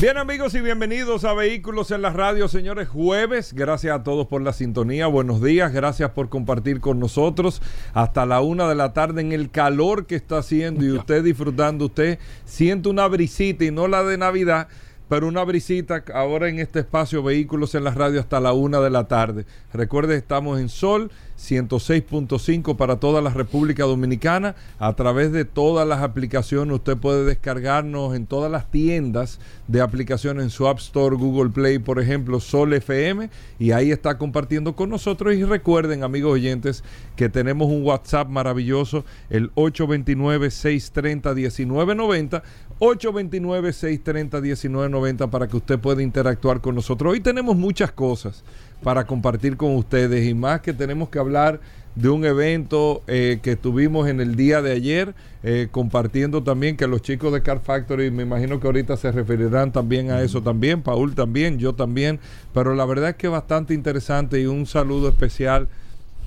Bien amigos y bienvenidos a Vehículos en la Radio, señores, jueves. Gracias a todos por la sintonía. Buenos días, gracias por compartir con nosotros hasta la una de la tarde en el calor que está haciendo y usted disfrutando. Usted siente una brisita y no la de Navidad pero una brisita ahora en este espacio Vehículos en la Radio hasta la una de la tarde. Recuerde, estamos en Sol 106.5 para toda la República Dominicana. A través de todas las aplicaciones usted puede descargarnos en todas las tiendas de aplicaciones en su App Store, Google Play, por ejemplo, Sol FM, y ahí está compartiendo con nosotros. Y recuerden, amigos oyentes, que tenemos un WhatsApp maravilloso, el 829-630-1990. 829-630-1990 para que usted pueda interactuar con nosotros. Hoy tenemos muchas cosas para compartir con ustedes. Y más que tenemos que hablar de un evento eh, que tuvimos en el día de ayer, eh, compartiendo también que los chicos de Car Factory, me imagino que ahorita se referirán también a eso también, Paul también, yo también, pero la verdad es que bastante interesante y un saludo especial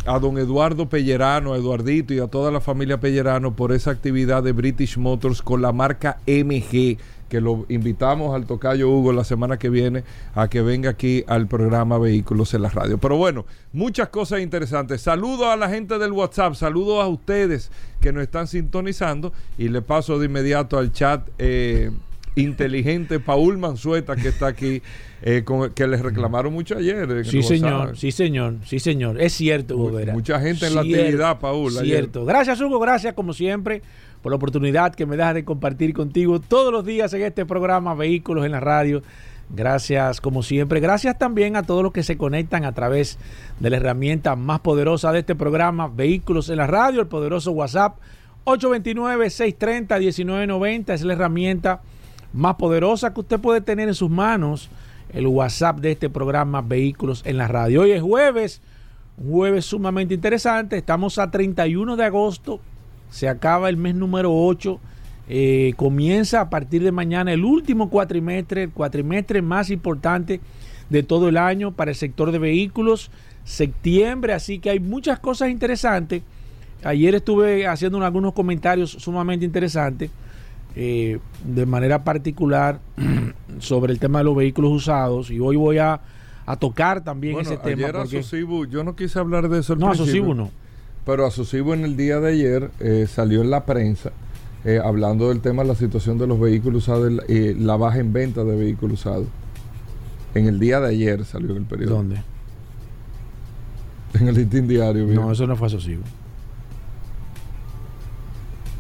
a don Eduardo Pellerano, a Eduardito y a toda la familia Pellerano por esa actividad de British Motors con la marca MG que lo invitamos al tocayo Hugo la semana que viene a que venga aquí al programa Vehículos en la Radio. Pero bueno, muchas cosas interesantes. Saludos a la gente del WhatsApp, saludos a ustedes que nos están sintonizando y le paso de inmediato al chat eh, inteligente Paul Manzueta que está aquí. Eh, que les reclamaron mucho ayer. Sí, señor, sí, señor, sí, señor. Es cierto, Hugo Vera. Mucha gente en la actividad, Paul. Cierto. Gracias, Hugo, gracias como siempre por la oportunidad que me das de compartir contigo todos los días en este programa Vehículos en la Radio. Gracias como siempre. Gracias también a todos los que se conectan a través de la herramienta más poderosa de este programa, Vehículos en la Radio, el poderoso WhatsApp 829-630-1990. Es la herramienta más poderosa que usted puede tener en sus manos, el WhatsApp de este programa Vehículos en la Radio. Hoy es jueves, un jueves sumamente interesante. Estamos a 31 de agosto se acaba el mes número 8. Eh, comienza a partir de mañana el último cuatrimestre, el cuatrimestre más importante de todo el año para el sector de vehículos. Septiembre, así que hay muchas cosas interesantes. Ayer estuve haciendo algunos comentarios sumamente interesantes, eh, de manera particular, sobre el tema de los vehículos usados. Y hoy voy a, tocar también ese tema. Porque... yo no quise hablar de eso. no, Sosibu no. Pero Asocibo en el día de ayer eh, salió en la prensa eh, hablando del tema de la situación de los vehículos usados y la baja en venta de vehículos usados. En el día de ayer salió en el periódico. ¿Dónde? En el listín diario. No, eso no fue Asocibo.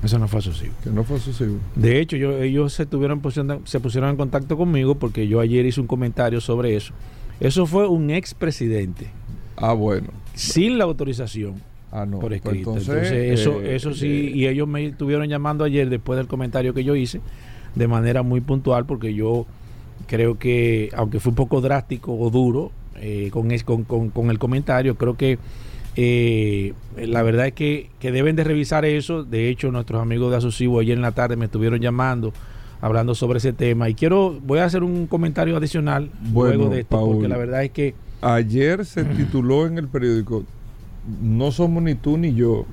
Eso no fue Asocibo. Que no fue Asocibo. De hecho, ellos se, tuvieron, se pusieron en contacto conmigo porque yo ayer hice un comentario sobre eso. Eso fue un expresidente. Ah, bueno. Sin la autorización Ah, no. por pues escrito. Entonces, eso, eh, eso sí, eh, y ellos me estuvieron llamando ayer después del comentario que yo hice, de manera muy puntual, porque yo creo que, aunque fue un poco drástico o duro eh, con, con, con, el comentario, creo que la verdad es que, deben de revisar eso. De hecho, nuestros amigos de Asocibo ayer en la tarde me estuvieron llamando hablando sobre ese tema y quiero voy a hacer un comentario adicional luego de esto porque la verdad es que ayer se tituló en el periódico no somos ni tú ni yo.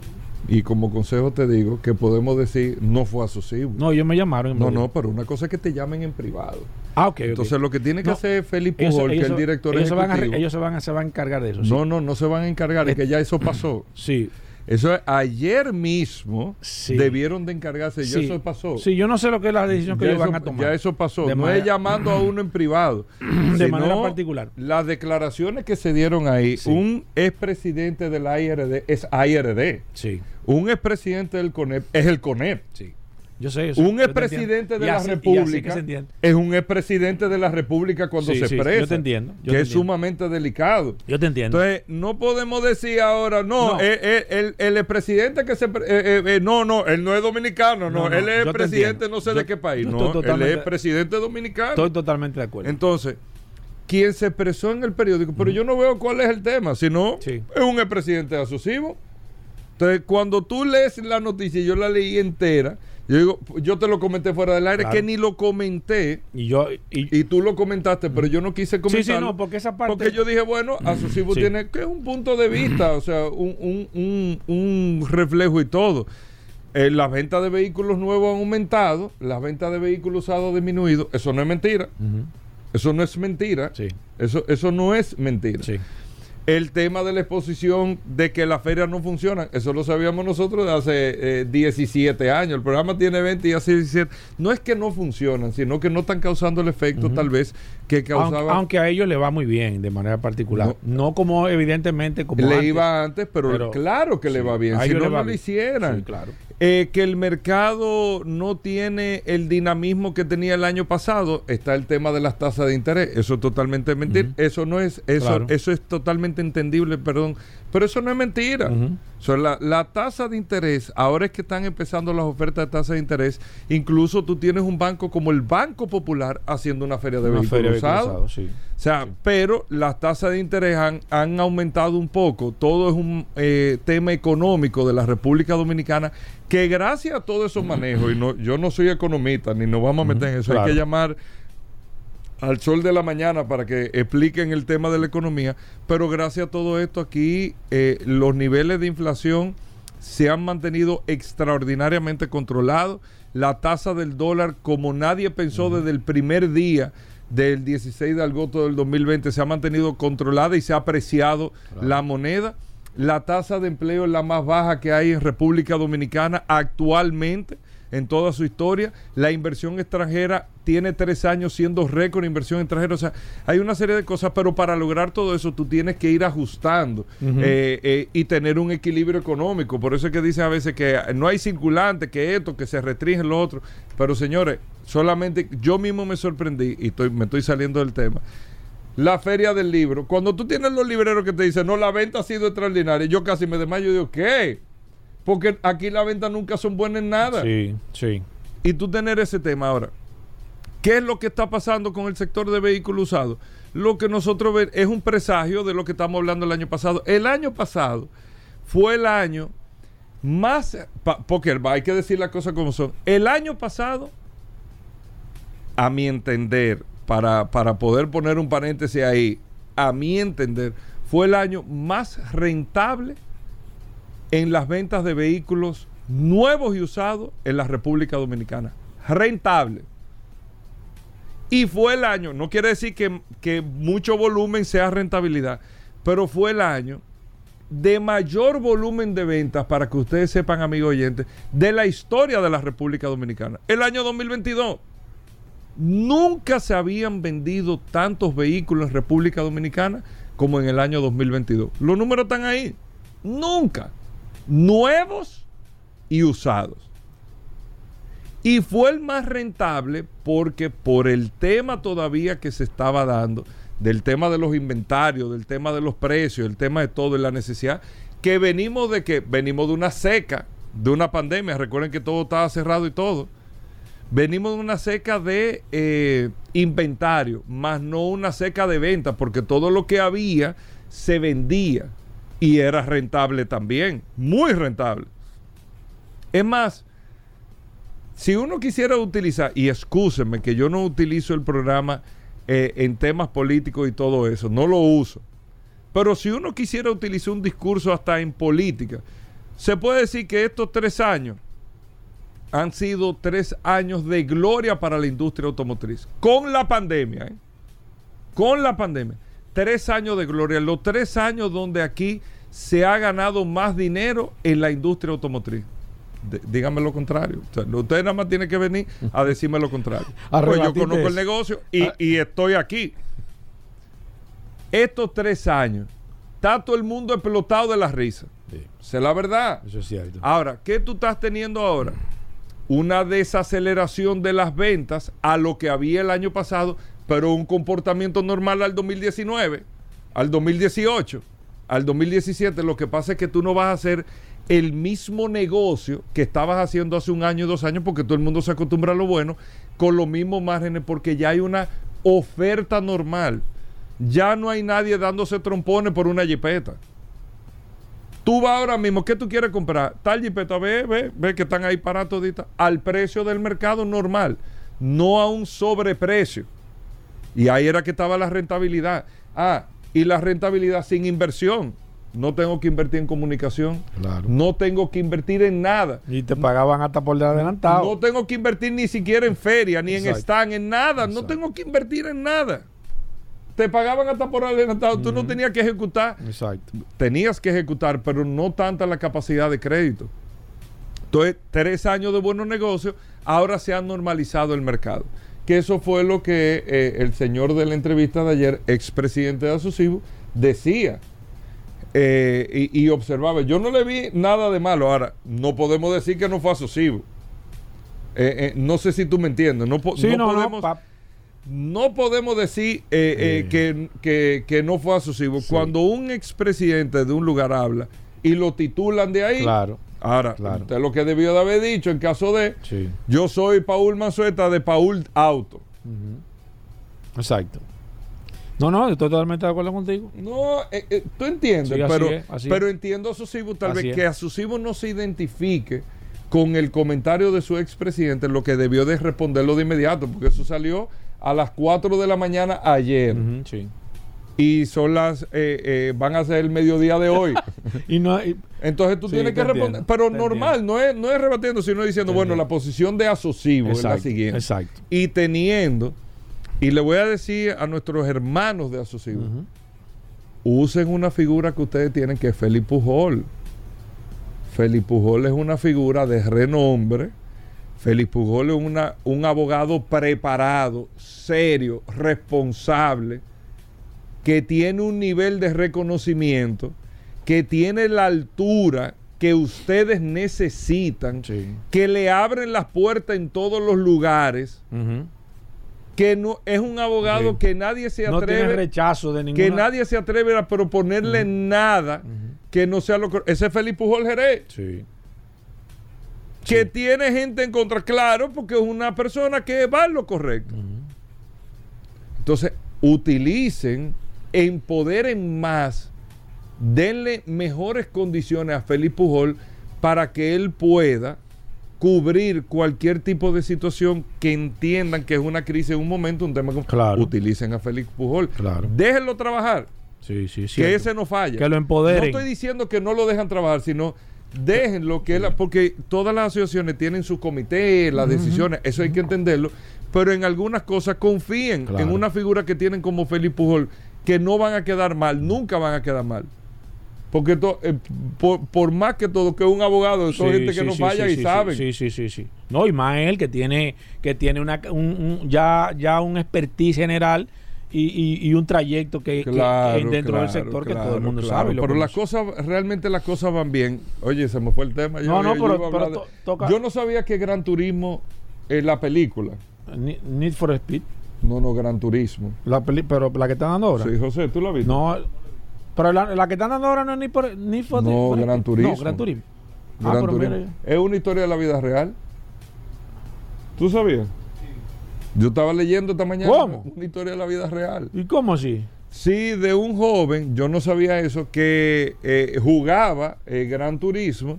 Y como consejo te digo que podemos decir no fue asociado. No, ellos me llamaron. no, no, pero una cosa es que te llamen en privado. Ah, ok. Entonces lo que tiene que hacer Felipe Pujol, que es el director ellos Se van a, ellos se van a, se van a encargar de eso. No, no, no se van a encargar, es que ya eso pasó. Sí. Eso es, ayer mismo debieron de encargarse, ya eso pasó. Sí, yo no sé lo que es la decisión que ellos van a tomar. Ya eso pasó, no es llamando a uno en privado. de manera particular. Las declaraciones que se dieron ahí, un expresidente de la IRD es IRD. Sí. Un expresidente del CONEP es el CONEP. Sí. Yo sé eso. Un expresidente de la República es un expresidente de la República cuando se expresa. yo te entiendo. que es sumamente delicado. Yo te entiendo. Entonces, no podemos decir ahora, no, eh, eh, el, expresidente que se. Eh, no, no, él no es dominicano, no, él es presidente no sé de qué país. No, él es presidente dominicano. Estoy totalmente de acuerdo. Entonces, quien se expresó en el periódico, pero yo no veo cuál es el tema, sino Sí. es un expresidente asusivo. Entonces, cuando tú lees la noticia, yo la leí entera, yo digo, yo te lo comenté fuera del aire, Claro. que ni lo comenté, Y yo. Y, y tú lo comentaste, pero yo no quise sí, comentar. sí, no, porque esa parte. Porque yo dije, bueno, Asusivo Sí. tiene que es un punto de vista, o sea, un, un- un- un reflejo y todo. Eh, las ventas de vehículos nuevos han aumentado, las ventas de vehículos usados han disminuido. Eso no es mentira. Eso no es mentira. Sí. Eso, eso no es mentira. Sí. El tema de la exposición de que las ferias no funcionan, eso lo sabíamos nosotros de hace eh, 17 años. El programa tiene 20 y hace 17. No es que no funcionan, sino que no están causando el efecto tal vez que causaba. aunque a ellos le va muy bien de manera particular. No, como evidentemente como le antes. iba antes, pero, Pero- claro que le va bien. Si no, no lo hicieran. Sí, claro. Eh, que el mercado no tiene el dinamismo que tenía el año pasado, está el tema de las tasas de interés. Eso es totalmente mentira. Eso no es, eso, Claro. eso es totalmente entendible, perdón. Pero eso no es mentira. La, la tasa de interés, ahora es que están empezando las ofertas de tasa de interés. Incluso tú tienes un banco como el Banco Popular haciendo una feria de vehículos usados. sí. O sea, pero las tasas de interés han, han aumentado un poco. Todo es un eh, tema económico de la República Dominicana que gracias a todos esos manejos, y no, yo no soy economista ni nos vamos a meter en eso, hay que llamar al sol de la mañana para que expliquen el tema de la economía, pero gracias a todo esto aquí eh, los niveles de inflación se han mantenido extraordinariamente controlados, la tasa del dólar como nadie pensó desde el primer día del 16 de agosto del 2020 se ha mantenido controlada y se ha apreciado la moneda. La tasa de empleo es la más baja que hay en República Dominicana actualmente en toda su historia. La inversión extranjera tiene tres años siendo récord inversión extranjera. O sea, hay una serie de cosas, pero para lograr todo eso tú tienes que ir ajustando eh, eh, y tener un equilibrio económico. Por eso es que dicen a veces que no hay circulante, que esto, que se restringe lo otro. Pero señores, solamente yo mismo me sorprendí y estoy, me estoy saliendo del tema. La feria del libro, cuando tú tienes los libreros que te dicen, no, la venta ha sido extraordinaria, yo casi me desmayo y digo, ¿qué? Porque aquí las ventas nunca son buenas en nada. Sí, sí. Y tú tener ese tema ahora. ¿Qué es lo que está pasando con el sector de vehículos usados? Lo que nosotros ven es un presagio de lo que estamos hablando el año pasado. El año pasado fue el año más, porque hay que decir las cosas como son. El año pasado, a mi entender, para, para poder poner un paréntesis ahí, a mi entender, fue el año más rentable en las ventas de vehículos nuevos y usados en la República Dominicana. Rentable. Y fue el año, no quiere decir que, que mucho volumen sea rentabilidad, pero fue el año de mayor volumen de ventas, para que ustedes sepan, amigos oyentes, de la historia de la República Dominicana. El año 2022. Nunca se habían vendido tantos vehículos en República Dominicana como en el año 2022. Los números están ahí. Nunca. Nuevos y usados. Y fue el más rentable porque por el tema todavía que se estaba dando, del tema de los inventarios, del tema de los precios, el tema de todo y la necesidad, que venimos de que venimos de una seca, de una pandemia, recuerden que todo estaba cerrado y todo. Venimos de una seca de eh, inventario, más no una seca de venta, porque todo lo que había se vendía y era rentable también, muy rentable. Es más, si uno quisiera utilizar, y excúsenme que yo no utilizo el programa eh, en temas políticos y todo eso, no lo uso. Pero si uno quisiera utilizar un discurso hasta en política, se puede decir que estos tres años han sido tres años de gloria para la industria automotriz. Con la pandemia, ¿eh? Con la pandemia. Tres años de gloria. Los tres años donde aquí se ha ganado más dinero en la industria automotriz. D- dígame lo contrario. O sea, usted nada más tiene que venir a decirme lo contrario. Pues yo conozco el negocio y, Ah. y estoy aquí. Estos tres años, está todo el mundo explotado de la risa. Sí, la verdad. eso es cierto. Ahora, ¿qué tú estás teniendo ahora? Una desaceleración de las ventas a lo que había el año pasado, pero un comportamiento normal al 2019, al 2018, al 2017. Lo que pasa es que tú no vas a hacer el mismo negocio que estabas haciendo hace un año dos años, porque todo el mundo se acostumbra a lo bueno, con los mismos márgenes, porque ya hay una oferta normal. Ya no hay nadie dándose trompones por una jipeta. Tú vas ahora mismo, ¿qué tú quieres comprar? Tal jipeta, ve, ve, ve que están ahí para toditas, al precio del mercado normal, no a un sobreprecio. Y ahí era que estaba la rentabilidad. Ah, y la rentabilidad sin inversión. No tengo que invertir en comunicación. Claro. No tengo que invertir en nada. Y te pagaban hasta por adelantado. No tengo que invertir ni siquiera en feria, ni en stand, en nada. No tengo que invertir en nada. Te pagaban hasta por adelantado. Tú no tenías que ejecutar. Exacto. Tenías que ejecutar, pero no tanta la capacidad de crédito. Entonces, tres años de buenos negocios, ahora se ha normalizado el mercado. Que eso fue lo que eh, el señor de la entrevista de ayer, expresidente de Asusivo, decía eh, y, y observaba. Yo no le vi nada de malo. Ahora, no podemos decir que no fue Asusivo. Eh, eh, no sé si tú me entiendes. No, po- Sí, no no, no, podemos, no podemos decir eh, eh, Eh. que, que- que no fue asusivo. Cuando un expresidente de un lugar habla y lo titulan de ahí, Claro. Ahora, Claro. usted lo que debió de haber dicho en caso de, Sí. yo soy Paul Manzueta de Paul Auto. Exacto. No, no, estoy totalmente de acuerdo contigo. No, eh, eh, tú entiendes, Sí, así pero, es, así pero es. entiendo a Susivo tal Así vez es. que a Susivo no se identifique con el comentario de su expresidente, lo que debió de responderlo de inmediato, porque eso salió a las 4 de la mañana ayer. Sí. Y son las eh, eh, van a ser el mediodía de hoy. Y no, y- Entonces tú Sí, tienes que responder, pero normal, no es, no es rebatiendo, sino diciendo, bueno, la posición de asocivo es la siguiente. exacto. Y teniendo, y le voy a decir a nuestros hermanos de asocivo, usen una figura que ustedes tienen que es Felipe Pujol. Felipe Pujol es una figura de renombre. Felipe Pujol es una, un abogado preparado, serio, responsable, que tiene un nivel de reconocimiento, que tiene la altura que ustedes necesitan, Sí. que le abren las puertas en todos los lugares, que no es un abogado Sí. que nadie se No tiene atreve rechazo de ninguna. que nadie se atreve a proponerle nada que no sea lo correcto. Ese es Felipe Pujol Jerez, Sí. que tiene gente en contra, claro, porque es una persona que va en lo correcto. Entonces, utilicen, empoderen más, denle mejores condiciones a Felipe Pujol para que él pueda cubrir cualquier tipo de situación que entiendan que es una crisis en un momento, un tema Claro. utilicen a Felipe Pujol. Claro. Déjenlo trabajar. Sí, sí, que ese no falla. Que lo empoderen. No estoy diciendo que no lo dejan trabajar, sino déjenlo que él- porque todas las asociaciones tienen su comité, las decisiones, eso hay que entenderlo, pero en algunas cosas confíen Claro. en una figura que tienen como Felipe Pujol, que no van a quedar mal, nunca van a quedar mal. Porque to- eh, por, por más que todo, que un abogado, son Sí, gente que no sí, falla y saben. Sí, sí, sí, sí. No, y más él que tiene, que tiene una, un, un- ya, ya un expertise general y, y- y un trayecto que, Claro, que dentro del claro, sector que todo el mundo sabe. Pero las cosas, realmente las cosas van bien. Oye, se me fue el tema. No, no, yo pero- iba a pero hablar de- to- toca- Yo no sabía que Gran Turismo es la película. Need for Speed. No, no, Gran Turismo. La peli- pero la que están dando ahora. Sí, José, ¿tú la viste? No, pero la, la que están dando ahora no es ni por, ni for No, for Gran. Turismo. No, Gran Turismo. Ah, Gran Turismo. Es una historia de la vida real. ¿Tú sabías? Yo estaba leyendo esta mañana ¿Cómo? una historia de la vida real. ¿Y cómo así? Sí, de un joven, yo no sabía eso, que eh, jugaba eh, Gran Turismo,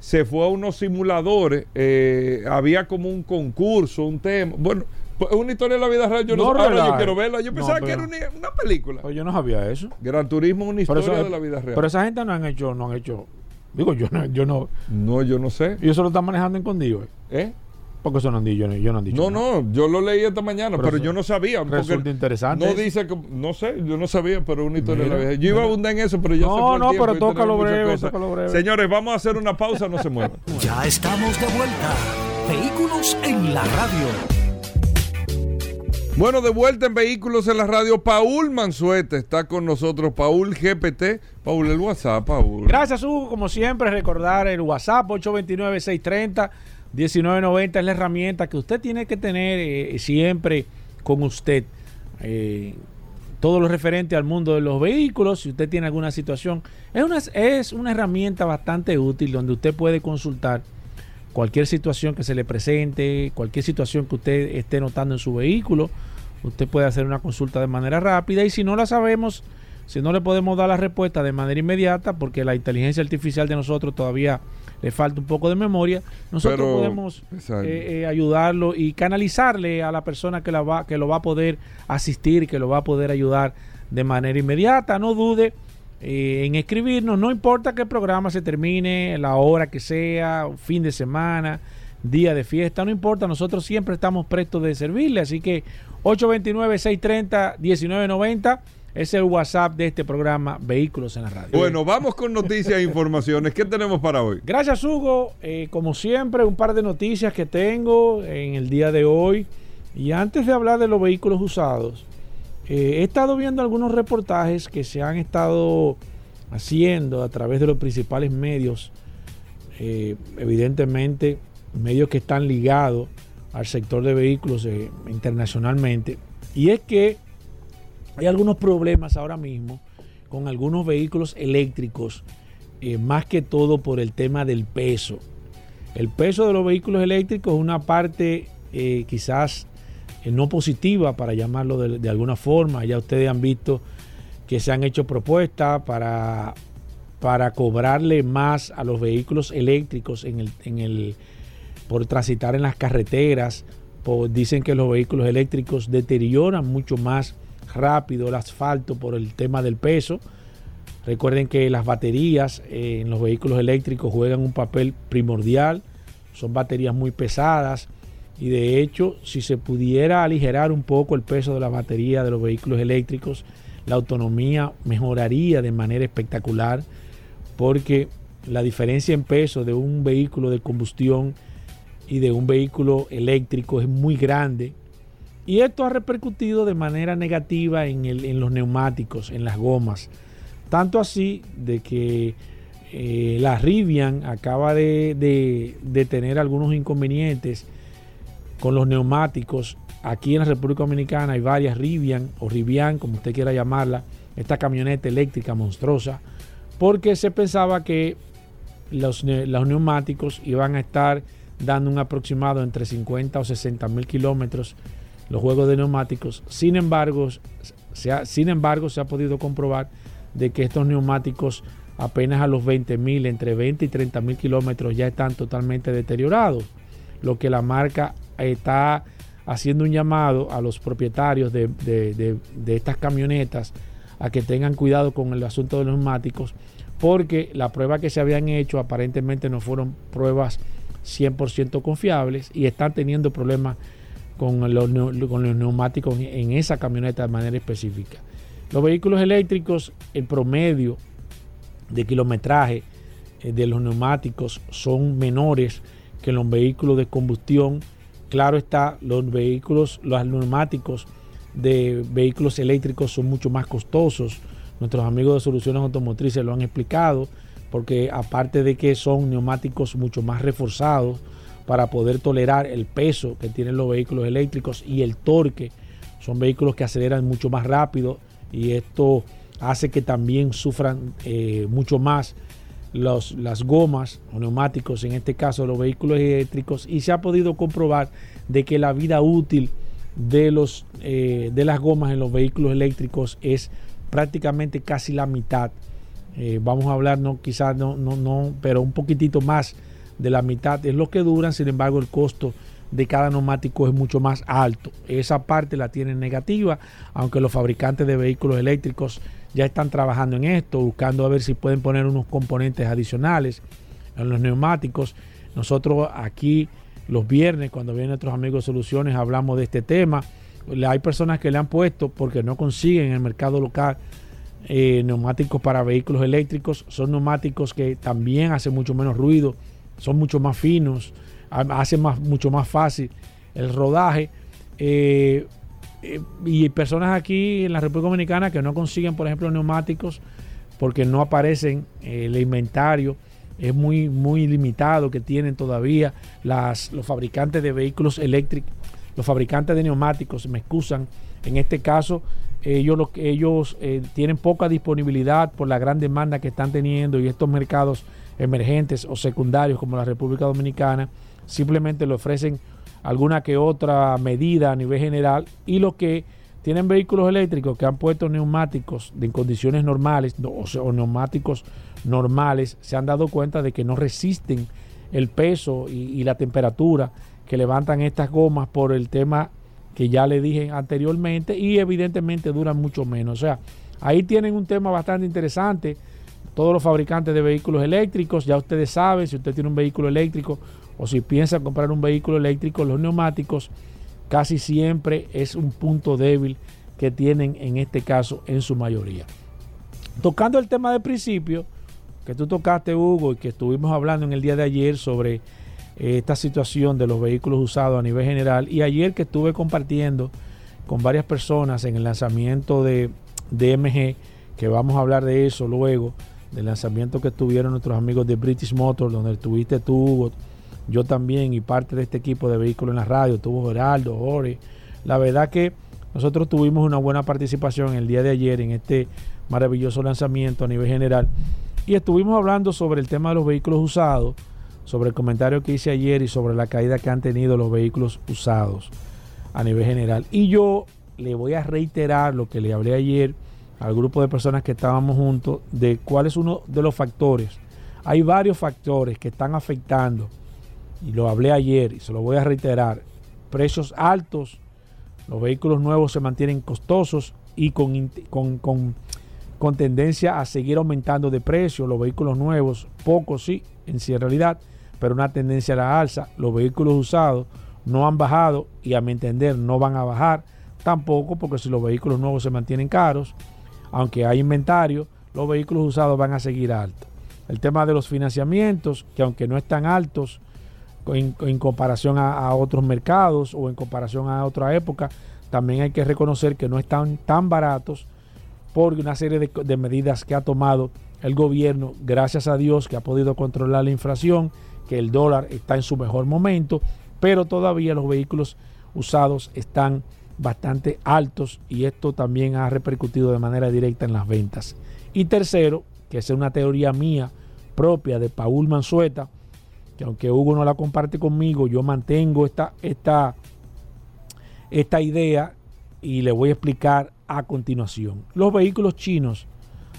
se fue a unos simuladores, eh, había como un concurso, un tema. Bueno, pues, es una historia de la vida real, yo no, No, ahora yo quiero verla. Yo No, pensaba que era una, una película. Pues yo no sabía eso. Gran Turismo es una historia eso- de la vida real. pero esa gente no han hecho, no han hecho. Digo, yo no, yo no. no, yo no sé. Ellos solo están manejando escondido. eh. ¿Eh? Porque eso no han dicho, yo no, yo no han dicho. No, nada. no, yo lo leí esta mañana, Pero pero, eso yo no sabía. resulta interesante No eso. dice que, no sé, yo no sabía, pero una historia de la vida. Yo iba a abundar en eso, pero ya No, se fue el no, tiempo pero y tócalo breve, tócalo breve. Señores, vamos a hacer una pausa, no se muevan. Ya estamos de vuelta. Vehículos en la radio. Bueno, de vuelta en Vehículos en la Radio, Paul Mansuete está con nosotros, Paul GPT. Paul, el WhatsApp, Paul. Gracias, Hugo. Como siempre, recordar el WhatsApp 829-630-1990 es la herramienta que usted tiene que tener eh, siempre con usted. Eh, todo lo referente al mundo de los vehículos, si usted tiene alguna situación, es una, es una herramienta bastante útil donde usted puede consultar cualquier situación que se le presente, cualquier situación que usted esté notando en su vehículo, usted puede hacer una consulta de manera rápida y si no la sabemos, si no le podemos dar la respuesta de manera inmediata, porque la inteligencia artificial de nosotros todavía le falta un poco de memoria, nosotros Pero- podemos eh, eh, ayudarlo y canalizarle a la persona que, la va, que lo va a poder asistir, que lo va a poder ayudar de manera inmediata. No dude eh, en escribirnos, no importa el programa se termine, la hora que sea, fin de semana, día de fiesta, no importa, nosotros siempre estamos prestos de servirle, así que 829-630-1990 es el WhatsApp de este programa Vehículos en la Radio. Bueno, vamos con noticias e informaciones. ¿Qué tenemos para hoy? Gracias, Hugo. Eh, como siempre, un par de noticias que tengo en el día de hoy. Y antes de hablar de los vehículos usados, eh, he estado viendo algunos reportajes que se han estado haciendo a través de los principales medios, eh, evidentemente medios que están ligados al sector de vehículos eh, internacionalmente. Y es que hay algunos problemas ahora mismo con algunos vehículos eléctricos más que todo por el tema del peso. El peso de los vehículos eléctricos es una parte quizás no positiva, para llamarlo de, alguna forma. Ya ustedes han visto que se han hecho propuestas para, para cobrarle más a los vehículos eléctricos en el, en el, por transitar en las carreteras. Por- dicen que los vehículos eléctricos deterioran mucho más rápido el asfalto por el tema del peso. Recuerden que las baterías eh, en los vehículos eléctricos juegan un papel primordial. Son baterías muy pesadas y de hecho si se pudiera aligerar un poco el peso de la batería de los vehículos eléctricos, la autonomía mejoraría de manera espectacular porque la diferencia en peso de un vehículo de combustión y de un vehículo eléctrico es muy grande. Y esto ha repercutido de manera negativa en, el- en los neumáticos, en las gomas. Tanto así de que eh, la Rivian acaba de, de- de tener algunos inconvenientes con los neumáticos. Aquí en la República Dominicana hay varias Rivian o Rivian, como usted quiera llamarla, esta camioneta eléctrica monstruosa, porque se pensaba que los, los neumáticos iban a estar dando un aproximado entre 50 o 60 mil kilómetros los juegos de neumáticos. Sin embargo, se ha, sin embargo, se ha podido comprobar de que estos neumáticos apenas a los 20 mil, entre 20 y 30 mil kilómetros ya están totalmente deteriorados. Lo que la marca está haciendo un llamado a los propietarios de, de- de- estas camionetas a que tengan cuidado con el asunto de los neumáticos, porque la prueba que se habían hecho aparentemente no fueron pruebas 100% confiables y están teniendo problemas con los, con los neumáticos en- en esa camioneta de manera específica. Los vehículos eléctricos, el promedio de kilometraje eh, de los neumáticos son menores que los vehículos de combustión. Claro está, los vehículos, los neumáticos de vehículos eléctricos son mucho más costosos. Nuestros amigos de Soluciones Automotrices lo han explicado, porque aparte de que son neumáticos mucho más reforzados para poder tolerar el peso que tienen los vehículos eléctricos y el torque, son vehículos que aceleran mucho más rápido y esto hace que también sufran eh, mucho más los, las gomas o neumáticos, en este caso los vehículos eléctricos, y se ha podido comprobar de que la vida útil de, los, eh, de las gomas en los vehículos eléctricos es prácticamente casi la mitad. Eh, vamos a hablar, no, quizás no, no, no, pero un poquitito más de la mitad es lo que duran, sin embargo el costo de cada neumático es mucho más alto. Esa parte la tienen negativa, aunque los fabricantes de vehículos eléctricos ya están trabajando en esto, buscando a ver si pueden poner unos componentes adicionales en los neumáticos. Nosotros aquí los viernes, cuando vienen nuestros amigos Soluciones, hablamos de este tema. Hay personas que le han puesto porque no consiguen en el mercado local eh, neumáticos para vehículos eléctricos. Son neumáticos que también hacen mucho menos ruido, son mucho más finos, ha- hacen más, mucho más fácil el rodaje. Eh, eh, y personas aquí en la República Dominicana que no consiguen, por ejemplo, neumáticos porque no aparecen eh, el inventario es muy muy limitado que tienen todavía las los fabricantes de vehículos eléctricos los fabricantes de neumáticos me excusan en este caso ellos lo ellos eh, tienen poca disponibilidad por la gran demanda que están teniendo y estos mercados emergentes o secundarios como la República Dominicana simplemente le ofrecen alguna que otra medida a nivel general y los que tienen vehículos eléctricos que han puesto neumáticos en condiciones normales o, neumáticos normales se han dado cuenta de que no resisten el peso y, la temperatura que levantan estas gomas por el tema que ya le dije anteriormente y evidentemente duran mucho menos. O sea, ahí tienen un tema bastante interesante. Todos los fabricantes de vehículos eléctricos, ya ustedes saben, si usted tiene un vehículo eléctrico o si piensa comprar un vehículo eléctrico, los neumáticos casi siempre es un punto débil que tienen en este caso en su mayoría. Tocando el tema de principio, que tú tocaste Hugo y que estuvimos hablando en el día de ayer sobre eh, esta situación de los vehículos usados a nivel general y ayer que estuve compartiendo con varias personas en el lanzamiento de DMG, que vamos a hablar de eso luego, del lanzamiento que tuvieron nuestros amigos de British Motors, donde estuviste tú, Hugo, yo también y parte de este equipo de vehículos en la radio, tuvo Geraldo, Jorge. La verdad que nosotros tuvimos una buena participación el día de ayer en este maravilloso lanzamiento a nivel general y estuvimos hablando sobre el tema de los vehículos usados, sobre el comentario que hice ayer y sobre la caída que han tenido los vehículos usados a nivel general. Y yo le voy a reiterar lo que le hablé ayer al grupo de personas que estábamos juntos de cuál es uno de los factores. Hay varios factores que están afectando y lo hablé ayer y se lo voy a reiterar, precios altos, los vehículos nuevos se mantienen costosos y con, con, tendencia a seguir aumentando de precio, los vehículos nuevos, pocos sí, en sí realidad, pero una tendencia a la alza, los vehículos usados no han bajado y a mi entender no van a bajar tampoco porque si los vehículos nuevos se mantienen caros, aunque hay inventario, los vehículos usados van a seguir altos. El tema de los financiamientos, que aunque no están altos, en, comparación a, otros mercados o en comparación a otra época, también hay que reconocer que no están tan baratos por una serie de, de medidas que ha tomado el gobierno, gracias a Dios que ha podido controlar la inflación, que el dólar está en su mejor momento, pero todavía los vehículos usados están bastante altos y esto también ha repercutido de manera directa en las ventas. Y tercero, que es una teoría mía propia de Paul Mansueta, que aunque Hugo no la comparte conmigo, yo mantengo esta, esta, esta idea y le voy a explicar a continuación. Los vehículos chinos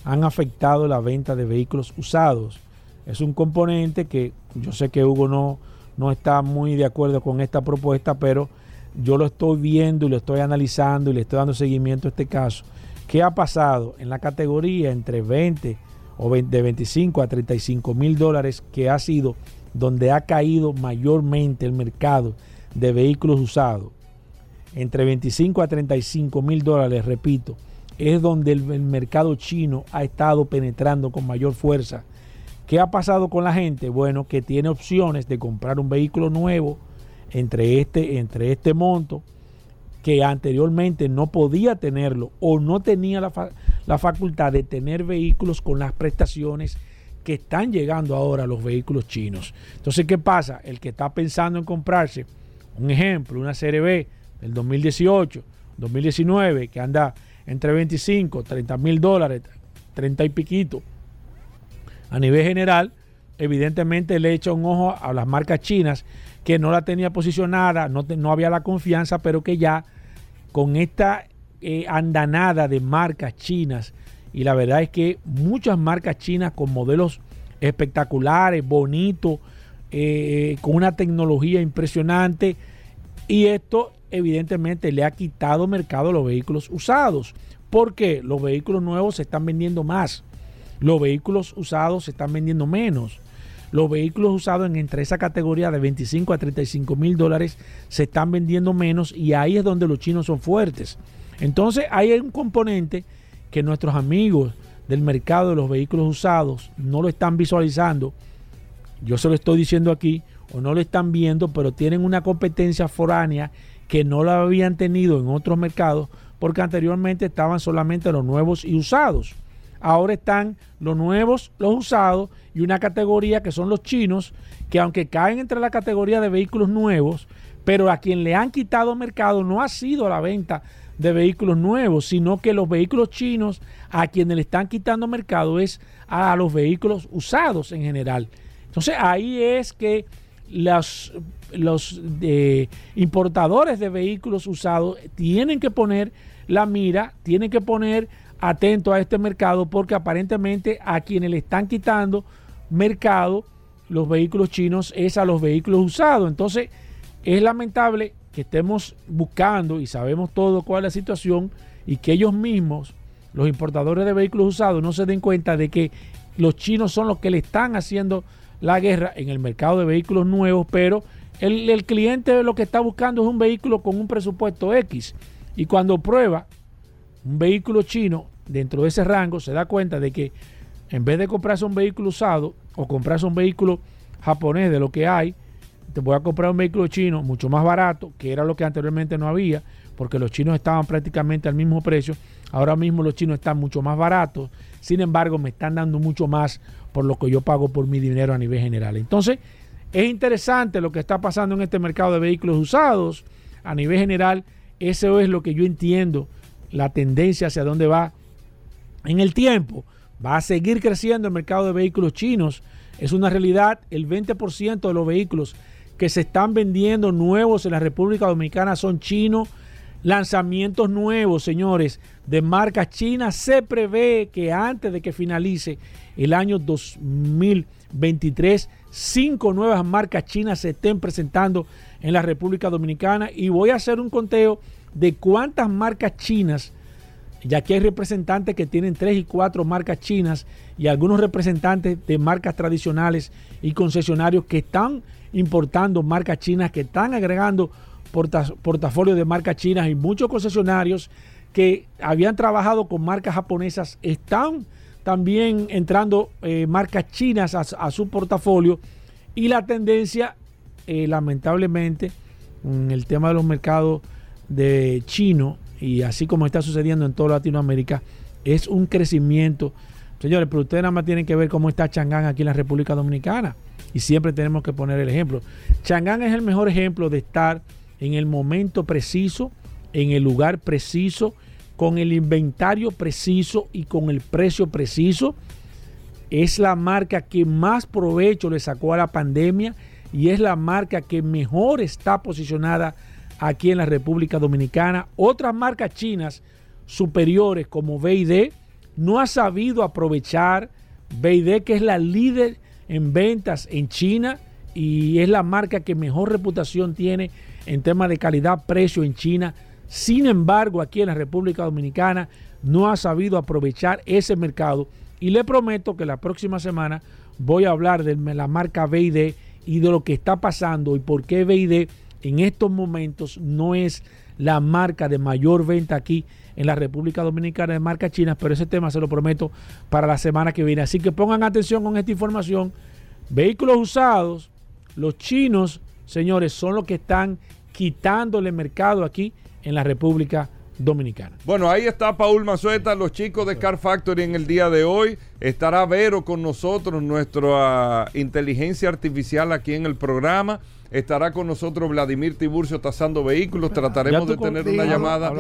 han afectado la venta de vehículos usados. Es un componente que yo sé que Hugo no, no está muy de acuerdo con esta propuesta, pero yo lo estoy viendo y lo estoy analizando y le estoy dando seguimiento a este caso. ¿Qué ha pasado en la categoría entre 20 o de 25 a 35 mil dólares que ha sido donde ha caído mayormente el mercado de vehículos usados, entre 25 a 35 mil dólares, repito, es donde el, mercado chino ha estado penetrando con mayor fuerza. ¿Qué ha pasado con la gente? Bueno, que tiene opciones de comprar un vehículo nuevo entre este, entre este monto, que anteriormente no podía tenerlo o no tenía la, la facultad de tener vehículos con las prestaciones que están llegando ahora los vehículos chinos. Entonces, ¿qué pasa? El que está pensando en comprarse, un ejemplo, una serie B del 2018, 2019, que anda entre 25, 30 mil dólares, 30 y piquito, a nivel general, evidentemente le echa un ojo a las marcas chinas que no la tenía posicionada, no, no había la confianza, pero que ya con esta eh, andanada de marcas chinas y la verdad es que muchas marcas chinas con modelos espectaculares, bonitos, eh, con una tecnología impresionante. Y esto evidentemente le ha quitado mercado a los vehículos usados. porque Los vehículos nuevos se están vendiendo más. Los vehículos usados se están vendiendo menos. Los vehículos usados en entre esa categoría de 25 a 35 mil dólares se están vendiendo menos y ahí es donde los chinos son fuertes. Entonces hay un componente que nuestros amigos del mercado de los vehículos usados no lo están visualizando, yo se lo estoy diciendo aquí, o no lo están viendo, pero tienen una competencia foránea que no la habían tenido en otros mercados, porque anteriormente estaban solamente los nuevos y usados. Ahora están los nuevos, los usados y una categoría que son los chinos, que aunque caen entre la categoría de vehículos nuevos, pero a quien le han quitado mercado no ha sido la venta de vehículos nuevos, sino que los vehículos chinos a quienes le están quitando mercado es a los vehículos usados en general. Entonces ahí es que los, los eh, importadores de vehículos usados tienen que poner la mira, tienen que poner atento a este mercado porque aparentemente a quienes le están quitando mercado los vehículos chinos es a los vehículos usados. Entonces es lamentable que estemos buscando y sabemos todo cuál es la situación y que ellos mismos, los importadores de vehículos usados, no se den cuenta de que los chinos son los que le están haciendo la guerra en el mercado de vehículos nuevos, pero el, el cliente lo que está buscando es un vehículo con un presupuesto X. Y cuando prueba un vehículo chino dentro de ese rango, se da cuenta de que en vez de comprarse un vehículo usado o comprarse un vehículo japonés de lo que hay, voy a comprar un vehículo chino mucho más barato, que era lo que anteriormente no había, porque los chinos estaban prácticamente al mismo precio. Ahora mismo los chinos están mucho más baratos. Sin embargo, me están dando mucho más por lo que yo pago por mi dinero a nivel general. Entonces, es interesante lo que está pasando en este mercado de vehículos usados a nivel general. Eso es lo que yo entiendo, la tendencia hacia dónde va en el tiempo. Va a seguir creciendo el mercado de vehículos chinos. Es una realidad, el 20% de los vehículos que se están vendiendo nuevos en la República Dominicana son chinos. Lanzamientos nuevos, señores, de marcas chinas. Se prevé que antes de que finalice el año 2023, cinco nuevas marcas chinas se estén presentando en la República Dominicana. Y voy a hacer un conteo de cuántas marcas chinas, ya que hay representantes que tienen tres y cuatro marcas chinas y algunos representantes de marcas tradicionales y concesionarios que están importando marcas chinas, que están agregando portafolio de marcas chinas y muchos concesionarios que habían trabajado con marcas japonesas están también entrando eh, marcas chinas a, su portafolio. Y la tendencia eh, lamentablemente en el tema de los mercados de chino y así como está sucediendo en toda Latinoamérica es un crecimiento. Señores pero ustedes nada más tienen que ver cómo está Changán aquí en la República Dominicana y siempre tenemos que poner el ejemplo Changán es el mejor ejemplo de estar en el momento preciso, en el lugar preciso, con el inventario preciso y con el precio preciso. Es la marca que más provecho le sacó a la pandemia y es la marca que mejor está posicionada aquí en la República Dominicana. Otras marcas chinas superiores como BID no ha sabido aprovechar BID que es la líder en ventas en China y es la marca que mejor reputación tiene en temas de calidad-precio en China. Sin embargo, aquí en la República Dominicana no ha sabido aprovechar ese mercado y le prometo que la próxima semana voy a hablar de la marca BID y de lo que está pasando y por qué BID en estos momentos no es la marca de mayor venta aquí en la República Dominicana de marcas chinas, pero ese tema se lo prometo para la semana que viene. Así que pongan atención con esta información. Vehículos usados, los chinos, señores, son los que están quitándole mercado aquí en la República Dominicana. Bueno, ahí está Paul Mazueta, los chicos de Car Factory en el día de hoy. Estará Vero con nosotros, nuestra inteligencia artificial aquí en el programa. Estará con nosotros Vladimir Tiburcio tasando vehículos. Trataremos de tener una llamada.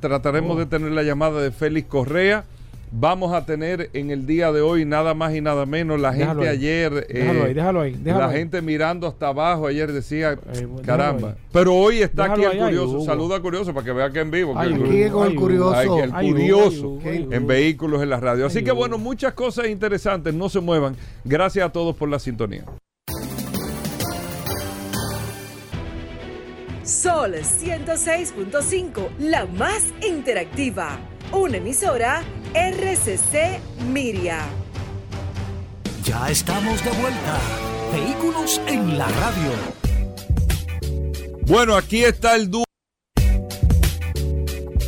trataremos de tener la llamada de Félix Correa. Vamos a tener en el día de hoy nada más y nada menos la gente ayer déjalo ahí, déjalo ahí, la gente mirando hasta abajo ayer decía eh, caramba pero hoy está aquí el curioso saluda curioso para que vea que en vivo aquí con el curioso. el curioso en vehículos en la radio. Así que bueno muchas cosas interesantes no se muevan. Gracias a todos por la sintonía Sol 106.5 la más interactiva una emisora RCC Miria. Ya estamos de vuelta. Vehículos en la radio. Bueno, aquí está el dúo.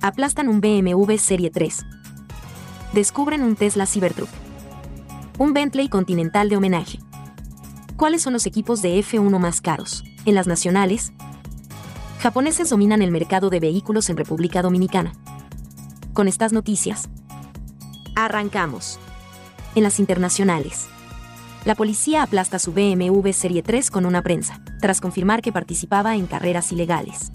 aplastan un BMW Serie 3. Descubren un Tesla Cybertruck. Un Bentley Continental de homenaje. ¿Cuáles son los equipos de F1 más caros? En las nacionales, japoneses dominan el mercado de vehículos en República Dominicana. Con estas noticias, arrancamos. En las internacionales, la policía aplasta su BMW Serie 3 con una prensa, tras confirmar que participaba en carreras ilegales.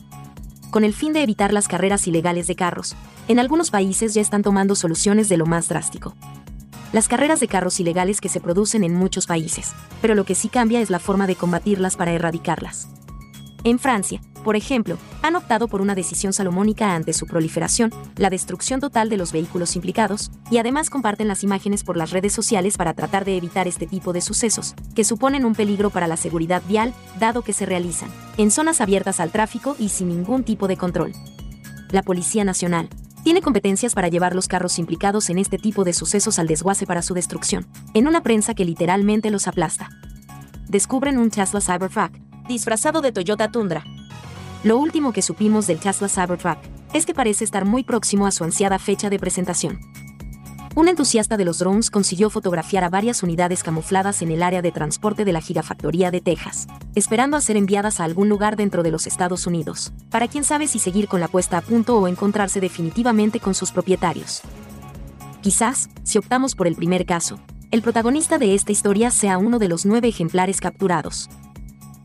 Con el fin de evitar las carreras ilegales de carros, en algunos países ya están tomando soluciones de lo más drástico. Las carreras de carros ilegales que se producen en muchos países, pero lo que sí cambia es la forma de combatirlas para erradicarlas. En Francia, por ejemplo, han optado por una decisión salomónica ante su proliferación, la destrucción total de los vehículos implicados, y además comparten las imágenes por las redes sociales para tratar de evitar este tipo de sucesos, que suponen un peligro para la seguridad vial, dado que se realizan en zonas abiertas al tráfico y sin ningún tipo de control. La Policía Nacional tiene competencias para llevar los carros implicados en este tipo de sucesos al desguace para su destrucción, en una prensa que literalmente los aplasta. Descubren un Tesla Cybertruck, disfrazado de Toyota Tundra, lo último que supimos del Tesla Cybertruck es que parece estar muy próximo a su ansiada fecha de presentación. Un entusiasta de los drones consiguió fotografiar a varias unidades camufladas en el área de transporte de la gigafactoría de Texas, esperando a ser enviadas a algún lugar dentro de los Estados Unidos, para quién sabe si seguir con la puesta a punto o encontrarse definitivamente con sus propietarios. Quizás, si optamos por el primer caso, el protagonista de esta historia sea uno de los nueve ejemplares capturados,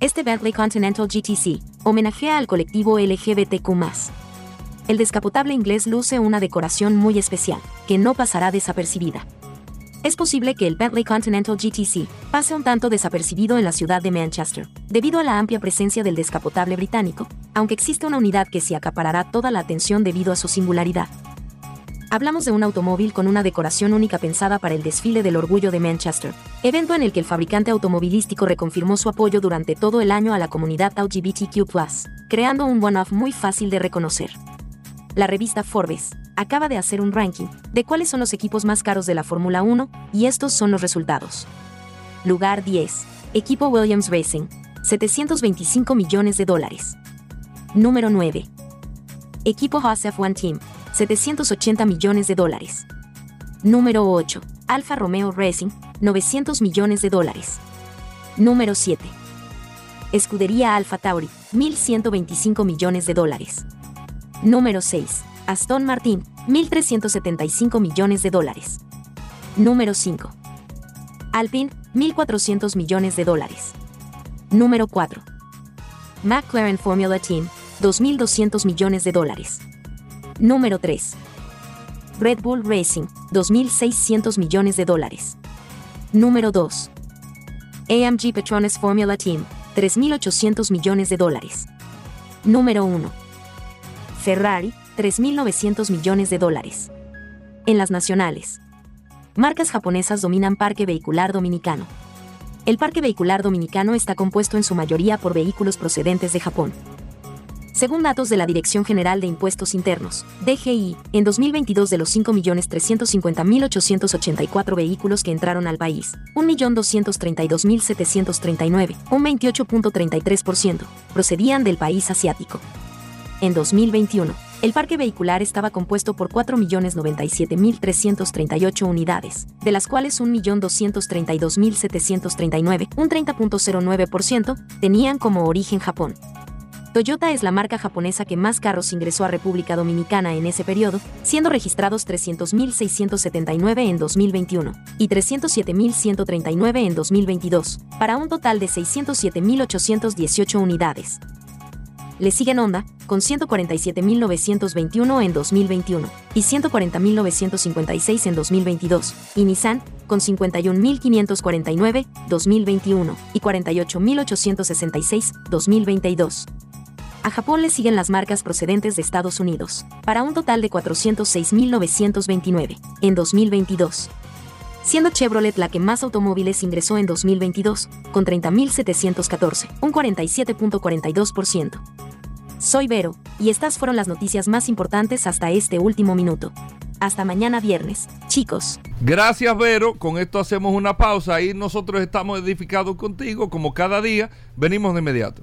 este Bentley Continental GTC homenajea al colectivo LGBTQ. El descapotable inglés luce una decoración muy especial, que no pasará desapercibida. Es posible que el Bentley Continental GTC pase un tanto desapercibido en la ciudad de Manchester, debido a la amplia presencia del descapotable británico, aunque existe una unidad que sí acaparará toda la atención debido a su singularidad. Hablamos de un automóvil con una decoración única pensada para el desfile del orgullo de Manchester, evento en el que el fabricante automovilístico reconfirmó su apoyo durante todo el año a la comunidad LGBTQ, creando un one-off muy fácil de reconocer. La revista Forbes acaba de hacer un ranking de cuáles son los equipos más caros de la Fórmula 1, y estos son los resultados. Lugar 10. Equipo Williams Racing, 725 millones de dólares. Número 9. Equipo Haas F1 Team, 780 millones de dólares. Número 8. Alfa Romeo Racing, 900 millones de dólares. Número 7. Escudería Alfa Tauri, 1.125 millones de dólares. Número 6. Aston Martin, 1.375 millones de dólares. Número 5. Alpine, 1.400 millones de dólares. Número 4. McLaren Formula Team, 2.200 millones de dólares. Número 3. Red Bull Racing, 2.600 millones de dólares. Número 2. AMG Petronas Formula Team, 3.800 millones de dólares. Número 1. Ferrari, 3.900 millones de dólares. En las nacionales. Marcas japonesas dominan Parque Vehicular Dominicano. El Parque Vehicular Dominicano está compuesto en su mayoría por vehículos procedentes de Japón. Según datos de la Dirección General de Impuestos Internos, DGI, en 2022 de los 5.350.884 vehículos que entraron al país, 1.232.739, un 28.33%, procedían del país asiático. En 2021, el parque vehicular estaba compuesto por 4.097.338 unidades, de las cuales 1.232.739, un 30.09%, tenían como origen Japón. Toyota es la marca japonesa que más carros ingresó a República Dominicana en ese periodo, siendo registrados 300.679 en 2021 y 307.139 en 2022, para un total de 607.818 unidades. Le siguen Honda, con 147.921 en 2021 y 140.956 en 2022, y Nissan, con 51.549, 2021 y 48.866, 2022. A Japón le siguen las marcas procedentes de Estados Unidos, para un total de 406.929 en 2022. Siendo Chevrolet la que más automóviles ingresó en 2022, con 30.714, un 47.42%. Soy Vero, y estas fueron las noticias más importantes hasta este último minuto. Hasta mañana viernes, chicos. Gracias, Vero. Con esto hacemos una pausa y nosotros estamos edificados contigo, como cada día. Venimos de inmediato.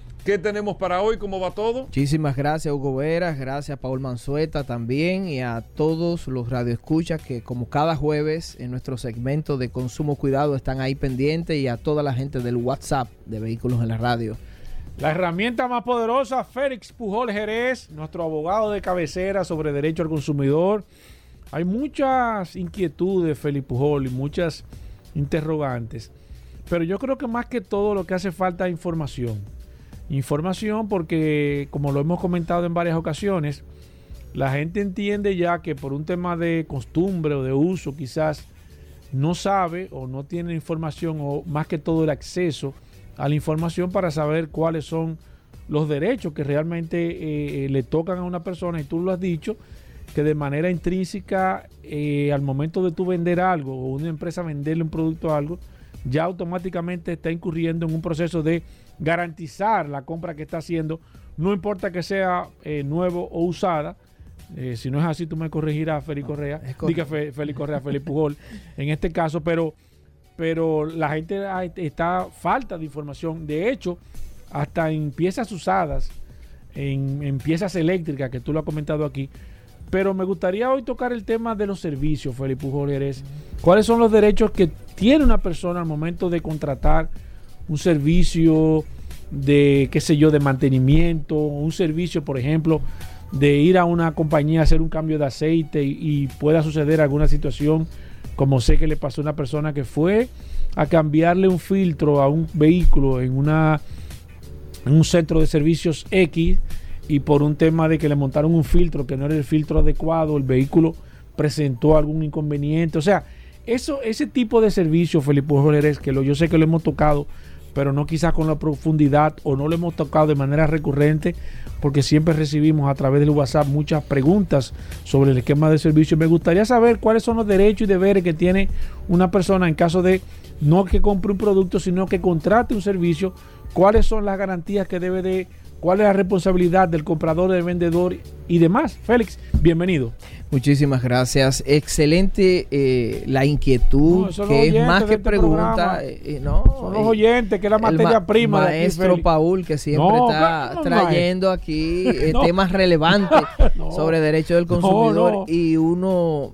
¿Qué tenemos para hoy? ¿Cómo va todo? Muchísimas gracias, Hugo Veras. Gracias, Paul Manzueta también. Y a todos los radioescuchas que, como cada jueves, en nuestro segmento de Consumo Cuidado están ahí pendientes. Y a toda la gente del WhatsApp de Vehículos en la Radio. La herramienta más poderosa, Félix Pujol Jerez, nuestro abogado de cabecera sobre derecho al consumidor. Hay muchas inquietudes, Félix Pujol, y muchas interrogantes. Pero yo creo que más que todo lo que hace falta es información Información porque, como lo hemos comentado en varias ocasiones, la gente entiende ya que por un tema de costumbre o de uso quizás no sabe o no tiene información o más que todo el acceso a la información para saber cuáles son los derechos que realmente eh, le tocan a una persona. Y tú lo has dicho que de manera intrínseca eh, al momento de tú vender algo o una empresa venderle un producto a algo ya automáticamente está incurriendo en un proceso de garantizar la compra que está haciendo, no importa que sea eh, nuevo o usada. Eh, si no es así, tú me corregirás, Félix Correa. Diga Félix Correa, Félix Pujol, en este caso, pero, pero la gente está falta de información. De hecho, hasta en piezas usadas, en, en piezas eléctricas, que tú lo has comentado aquí, pero me gustaría hoy tocar el tema de los servicios, Felipe Pujol ¿Cuáles son los derechos que tiene una persona al momento de contratar un servicio de, qué sé yo, de mantenimiento, un servicio, por ejemplo, de ir a una compañía a hacer un cambio de aceite y, pueda suceder alguna situación, como sé que le pasó a una persona que fue a cambiarle un filtro a un vehículo en, una, en un centro de servicios X y por un tema de que le montaron un filtro que no era el filtro adecuado, el vehículo presentó algún inconveniente. O sea, eso, ese tipo de servicio, Felipe Jorge, que lo, yo sé que lo hemos tocado pero no quizás con la profundidad o no lo hemos tocado de manera recurrente porque siempre recibimos a través del WhatsApp muchas preguntas sobre el esquema de servicio. Me gustaría saber cuáles son los derechos y deberes que tiene una persona en caso de no que compre un producto, sino que contrate un servicio, cuáles son las garantías que debe de cuál es la responsabilidad del comprador, del vendedor y demás. Félix, bienvenido. Muchísimas gracias. Excelente eh, la inquietud, que es más que este pregunta. Eh, eh, no, son los oyentes, que es la materia prima. Maestro Paul, que siempre está trayendo aquí temas relevantes sobre derechos del consumidor y uno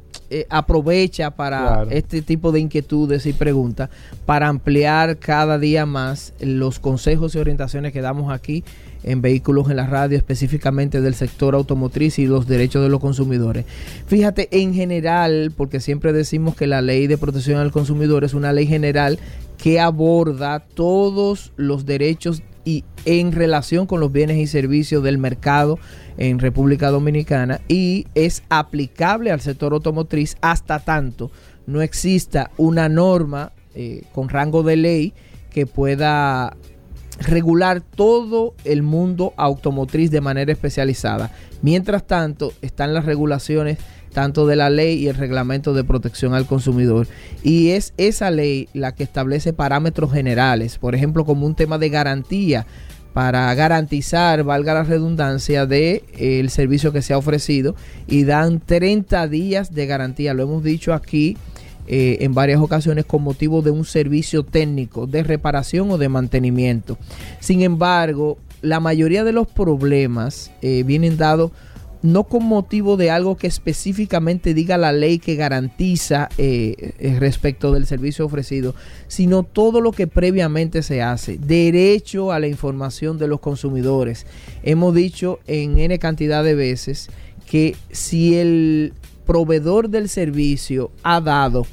aprovecha para este tipo de inquietudes y preguntas para ampliar cada día más los consejos y orientaciones que damos aquí en vehículos en la radio, específicamente del sector automotriz y los derechos de los consumidores. Fíjate, en general, porque siempre decimos que la ley de protección al consumidor es una ley general que aborda todos los derechos y en relación con los bienes y servicios del mercado en República Dominicana y es aplicable al sector automotriz hasta tanto no exista una norma eh, con rango de ley que pueda regular todo el mundo automotriz de manera especializada. Mientras tanto, están las regulaciones tanto de la ley y el reglamento de protección al consumidor. Y es esa ley la que establece parámetros generales, por ejemplo, como un tema de garantía para garantizar, valga la redundancia, de eh, el servicio que se ha ofrecido y dan 30 días de garantía. Lo hemos dicho aquí eh, en varias ocasiones con motivo de un servicio técnico de reparación o de mantenimiento. Sin embargo, la mayoría de los problemas eh, vienen dados no con motivo de algo que específicamente diga la ley que garantiza eh, respecto del servicio ofrecido, sino todo lo que previamente se hace. Derecho a la información de los consumidores. Hemos dicho en N cantidad de veces que si el proveedor del servicio ha dado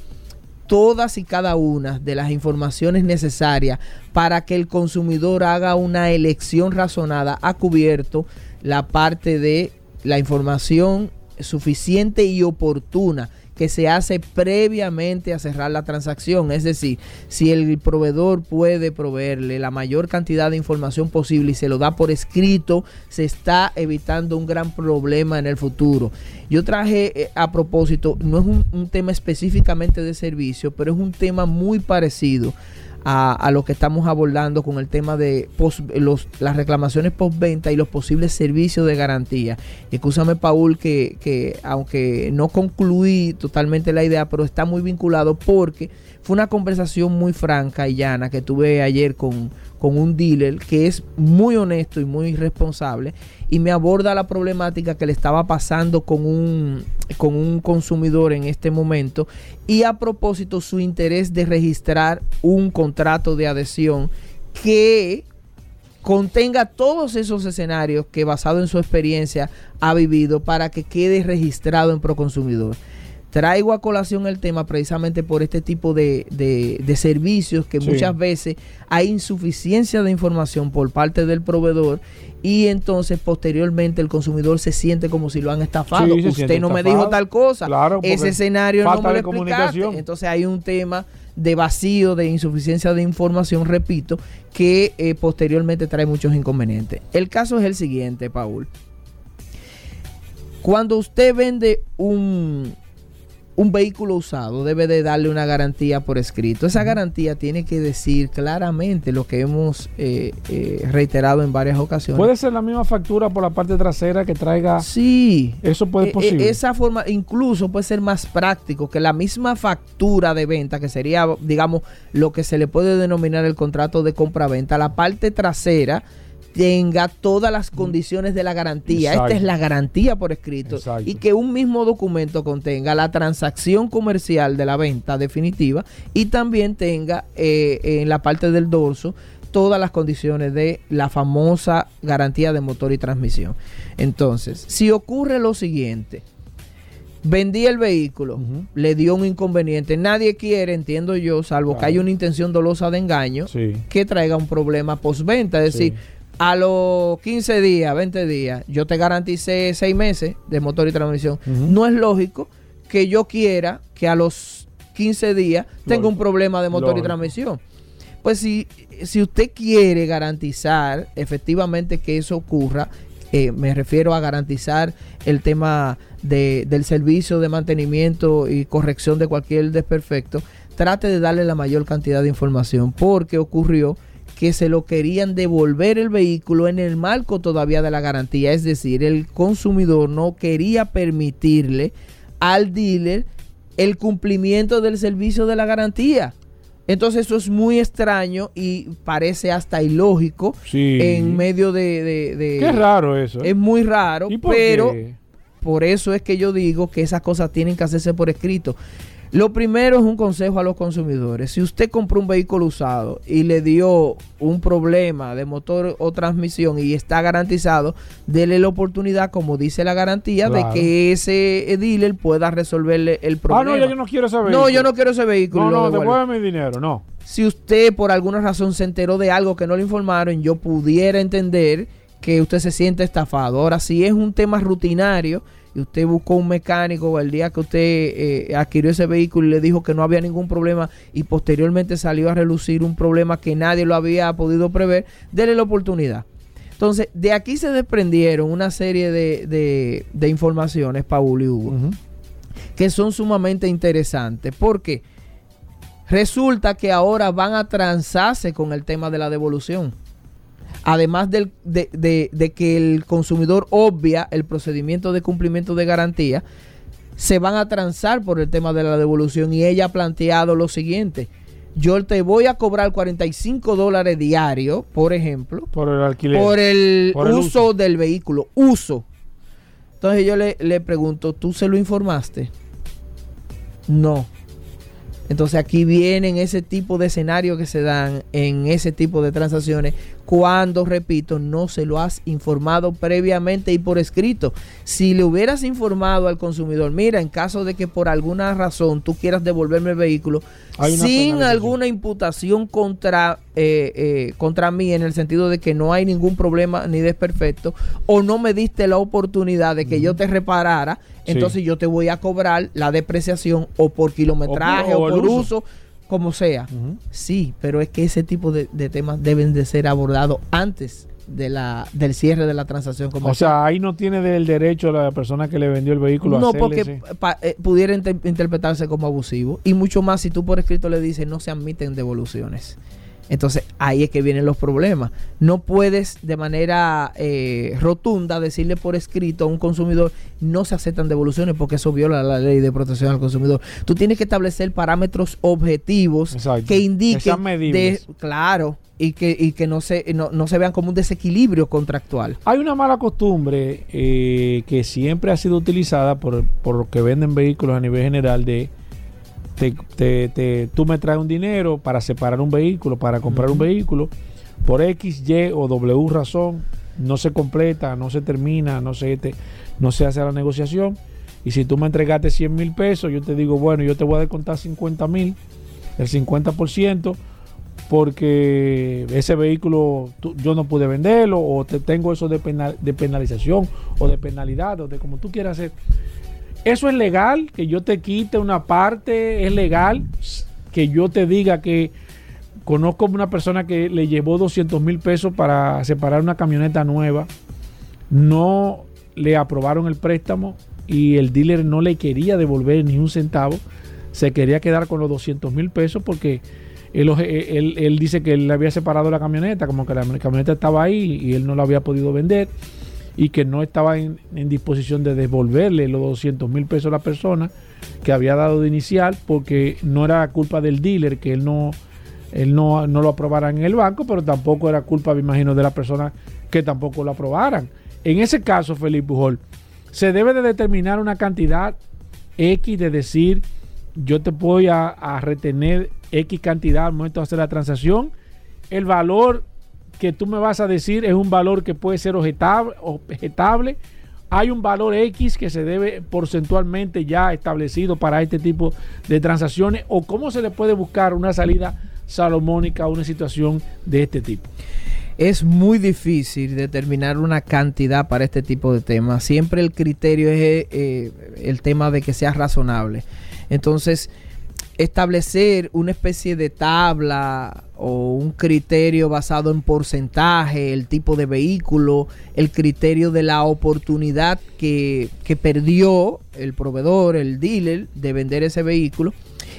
todas y cada una de las informaciones necesarias para que el consumidor haga una elección razonada, ha cubierto la parte de la información suficiente y oportuna que se hace previamente a cerrar la transacción. Es decir, si el proveedor puede proveerle la mayor cantidad de información posible y se lo da por escrito, se está evitando un gran problema en el futuro. Yo traje eh, a propósito, no es un, un tema específicamente de servicio, pero es un tema muy parecido a, lo que estamos abordando con el tema de los, las reclamaciones postventa y los posibles servicios de garantía. Y escúchame, Paul, que, que aunque no concluí totalmente la idea, pero está muy vinculado porque fue una conversación muy franca y llana que tuve ayer con, con un dealer que es muy honesto y muy responsable y me aborda la problemática que le estaba pasando con un, con un consumidor en este momento y a propósito su interés de registrar un contrato de adhesión que contenga todos esos escenarios que basado en su experiencia ha vivido para que quede registrado en Proconsumidor. Traigo a colación el tema precisamente por este tipo de, servicios que muchas veces hay insuficiencia de información por parte del proveedor y entonces posteriormente el consumidor se siente como si lo han estafado. Usted no me dijo tal cosa, ese escenario no me lo explicaste. Entonces hay un tema de vacío, de insuficiencia de información, repito, que eh, posteriormente trae muchos inconvenientes. El caso es el siguiente, Paul. Cuando usted vende un, un vehículo usado debe de darle una garantía por escrito. Esa garantía tiene que decir claramente lo que hemos eh, eh, reiterado en varias ocasiones. ¿Puede ser la misma factura por la parte trasera que traiga? Sí. Eso puede ser eh, posible. esa forma incluso puede ser más práctico que la misma factura de venta, que sería, digamos, lo que se le puede denominar el contrato de compra-venta. La parte trasera tenga todas las condiciones de la garantía. Esta es la garantía por escrito. Y que un mismo documento contenga la transacción comercial de la venta definitiva y también tenga eh, en la parte del dorso todas las condiciones de la famosa garantía de motor y transmisión. Entonces, si ocurre lo siguiente, vendí el vehículo, le dio un inconveniente, nadie quiere, entiendo yo, salvo que haya una intención dolosa de engaño, que traiga un problema postventa, es decir, a los 15 días, 20 días, yo te garanticé 6 meses de motor y transmisión. No es lógico que yo quiera que a los 15 días tenga un problema de motor y transmisión. Pues si, si usted quiere garantizar efectivamente que eso ocurra, eh, me refiero a garantizar el tema de, del servicio de mantenimiento y corrección de cualquier desperfecto, trate de darle la mayor cantidad de información porque ocurrió que se lo querían devolver el vehículo en el marco todavía de la garantía. Es decir, el consumidor no quería permitirle al dealer el cumplimiento del servicio de la garantía. Entonces eso es muy extraño y parece hasta ilógico en medio de, de, Qué raro eso. ¿eh? Es muy raro, pero por eso es que yo digo que esas cosas tienen que hacerse por escrito. Lo primero es un consejo a los consumidores. Si usted compró un vehículo usado y le dio un problema de motor o transmisión y está garantizado, dele la oportunidad, como dice la garantía, de que ese dealer pueda resolverle el problema. Ah, no, yo no quiero ese vehículo. No, yo no quiero ese vehículo. No, no, devuelve mi dinero, no. Si usted por alguna razón se enteró de algo que no le informaron, yo pudiera entender que usted se siente estafado. Ahora, si es un tema rutinario y usted buscó un mecánico el día que usted eh, adquirió ese vehículo y le dijo que no había ningún problema y posteriormente salió a relucir un problema que nadie lo había podido prever, déle la oportunidad. Entonces, de aquí se desprendieron una serie de, informaciones, Paul y Hugo, que son sumamente interesantes. Porque resulta que ahora van a transarse con el tema de la devolución además de, que el consumidor obvia el procedimiento de cumplimiento de garantía, se van a transar por el tema de la devolución y ella ha planteado lo siguiente. Yo te voy a cobrar 45 dólares diarios, por ejemplo, por el alquiler, por el, uso, del vehículo, uso. Entonces yo le, le pregunto, ¿tú se lo informaste? No. Entonces aquí vienen ese tipo de escenarios que se dan en ese tipo de transacciones cuando, repito, no se lo has informado previamente y por escrito. Si le hubieras informado al consumidor, mira, en caso de que por alguna razón tú quieras devolverme el vehículo sin alguna imputación contra, eh, eh, contra mí, en el sentido de que no hay ningún problema ni desperfecto, o no me diste la oportunidad de que yo te reparara, entonces yo te voy a cobrar la depreciación o por kilometraje o, por uso como sea. Sí, pero es que ese tipo de, temas deben de ser abordados antes de la, del cierre de la transacción comercial. O sea, ahí no tiene del derecho la persona que le vendió el vehículo no, porque eh, pudiera interpretarse como abusivo. Y mucho más si tú por escrito le dices no se admiten devoluciones. Entonces ahí es que vienen los problemas. No puedes de manera eh, rotunda decirle por escrito a un consumidor no se aceptan devoluciones porque eso viola la ley de protección al consumidor. Tú tienes que establecer parámetros objetivos que indiquen de, claro y que, y que no, se, no, se vean como un desequilibrio contractual. Hay una mala costumbre eh, que siempre ha sido utilizada por, por los que venden vehículos a nivel general de te, tú me traes un dinero para separar un vehículo, para comprar un vehículo, por X, Y o W razón, no se completa, no se termina, no se, no se hace la negociación. Y si tú me entregaste 100 mil pesos, yo te digo, bueno, yo te voy a descontar 50 mil, el 50%, porque ese vehículo yo no pude venderlo, o te tengo eso de, de penalización, o de penalidad, o de como tú quieras hacer. Eso es legal, que yo te quite una parte, es legal que yo te diga que conozco una persona que le llevó 200 mil pesos para separar una camioneta nueva, no le aprobaron el préstamo y el dealer no le quería devolver ni un centavo, se quería quedar con los 200 mil pesos porque él, él, dice que él le había separado la camioneta, como que la camioneta estaba ahí y él no la había podido vender y que no estaba en, disposición de devolverle los 200 mil pesos a la persona que había dado de inicial porque no era culpa del dealer que él no él no, lo aprobara en el banco, pero tampoco era culpa, me imagino, de la persona que tampoco lo aprobaran. En ese caso, Felipe Pujol, se debe de determinar una cantidad X de decir, yo te voy a, a retener X cantidad al momento de hacer la transacción. El valor que tú me vas a decir es un valor que puede ser objetable, Hay un valor X que se debe porcentualmente ya establecido para este tipo de transacciones o cómo se le puede buscar una salida salomónica a una situación de este tipo. Es muy difícil determinar una cantidad para este tipo de temas. Siempre el criterio es eh, el tema de que sea razonable. Entonces, establecer una especie de tabla o un criterio basado en porcentaje, el tipo de vehículo, el criterio de la oportunidad que, perdió el proveedor, el dealer, de vender ese vehículo,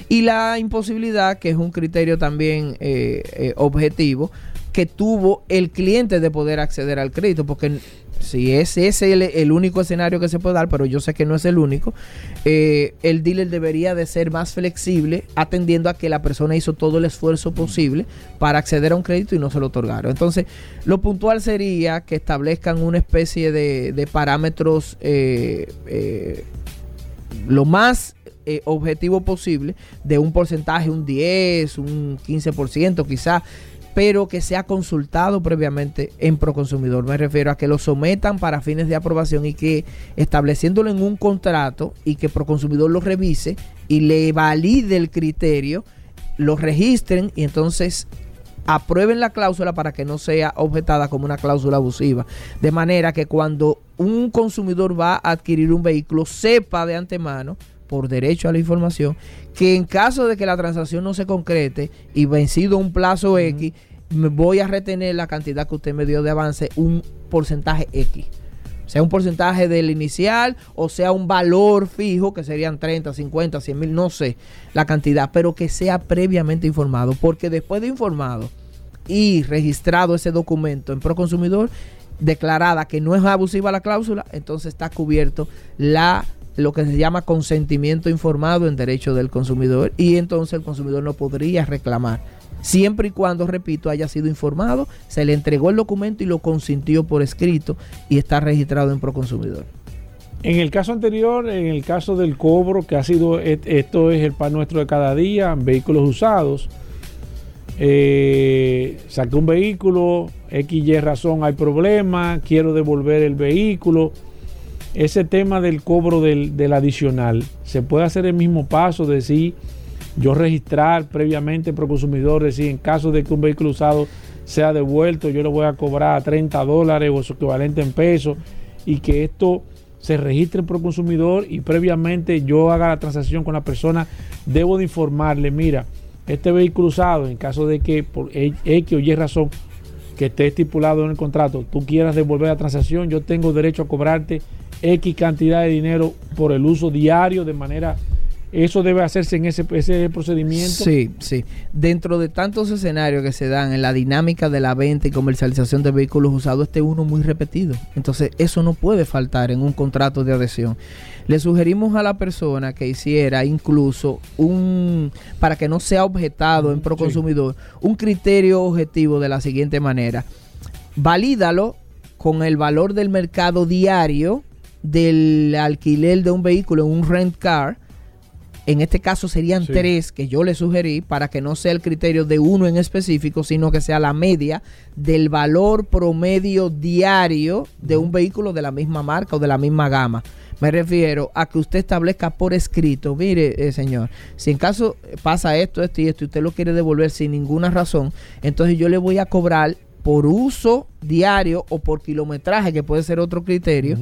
y la imposibilidad, que es un criterio también eh, eh, objetivo, que tuvo el cliente de poder acceder al crédito, porque si ese es el, único escenario que se puede dar, pero yo sé que no es el único, eh, el dealer debería de ser más flexible atendiendo a que la persona hizo todo el esfuerzo posible para acceder a un crédito y no se lo otorgaron. Entonces, lo puntual sería que establezcan una especie de, parámetros eh, eh, lo más objetivo posible de un porcentaje, un 10, un 15% quizás pero que sea consultado previamente en Proconsumidor. Me refiero a que lo sometan para fines de aprobación y que estableciéndolo en un contrato y que Proconsumidor lo revise y le valide el criterio, lo registren y entonces aprueben la cláusula para que no sea objetada como una cláusula abusiva. De manera que cuando un consumidor va a adquirir un vehículo, sepa de antemano por derecho a la información, que en caso de que la transacción no se concrete y vencido un plazo X, me voy a retener la cantidad que usted me dio de avance, un porcentaje X. Sea un porcentaje del inicial o sea un valor fijo, que serían 30, 50, 100 mil, no sé la cantidad, pero que sea previamente informado, porque después de informado y registrado ese documento en Proconsumidor, declarada que no es abusiva la cláusula, entonces está cubierto la lo que se llama consentimiento informado en derecho del consumidor y entonces el consumidor no podría reclamar siempre y cuando, repito, haya sido informado, se le entregó el documento y lo consintió por escrito y está registrado en Proconsumidor. En el caso anterior, en el caso del cobro, que ha sido, esto es el pan nuestro de cada día, vehículos usados, eh, saqué un vehículo, X, Y razón, hay problema, quiero devolver el vehículo. Ese tema del cobro del, adicional, se puede hacer el mismo paso, de decir, yo registrar previamente pro consumidor, decir, en caso de que un vehículo usado sea devuelto, yo le voy a cobrar 30 dólares o su equivalente en pesos y que esto se registre pro consumidor y previamente yo haga la transacción con la persona, debo de informarle, mira, este vehículo usado, en caso de que por X o Y razón que esté estipulado en el contrato, tú quieras devolver la transacción, yo tengo derecho a cobrarte X cantidad de dinero por el uso diario de manera eso debe hacerse en ese, ese, procedimiento. Sí, sí. Dentro de tantos escenarios que se dan en la dinámica de la venta y comercialización de vehículos usados, este uno muy repetido. Entonces, eso no puede faltar en un contrato de adhesión. Le sugerimos a la persona que hiciera incluso un, para que no sea objetado en Proconsumidor, un criterio objetivo de la siguiente manera. Valídalo con el valor del mercado diario del alquiler de un vehículo en un rent car en este caso serían tres que yo le sugerí para que no sea el criterio de uno en específico, sino que sea la media del valor promedio diario de un vehículo de la misma marca o de la misma gama. Me refiero a que usted establezca por escrito, mire, eh, señor, si en caso pasa esto, esto y esto, y usted lo quiere devolver sin ninguna razón, entonces yo le voy a cobrar por uso diario o por kilometraje, que puede ser otro criterio.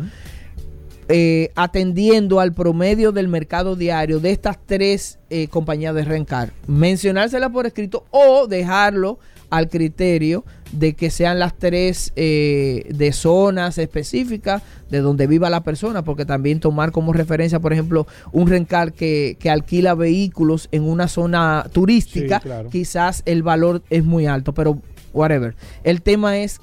Eh, atendiendo al promedio del mercado diario de estas tres eh, compañías de rencar. Mencionársela por escrito o dejarlo al criterio de que sean las tres eh, de zonas específicas de donde viva la persona, porque también tomar como referencia, por ejemplo, un rencar que, alquila vehículos en una zona turística, quizás el valor es muy alto, pero whatever. El tema es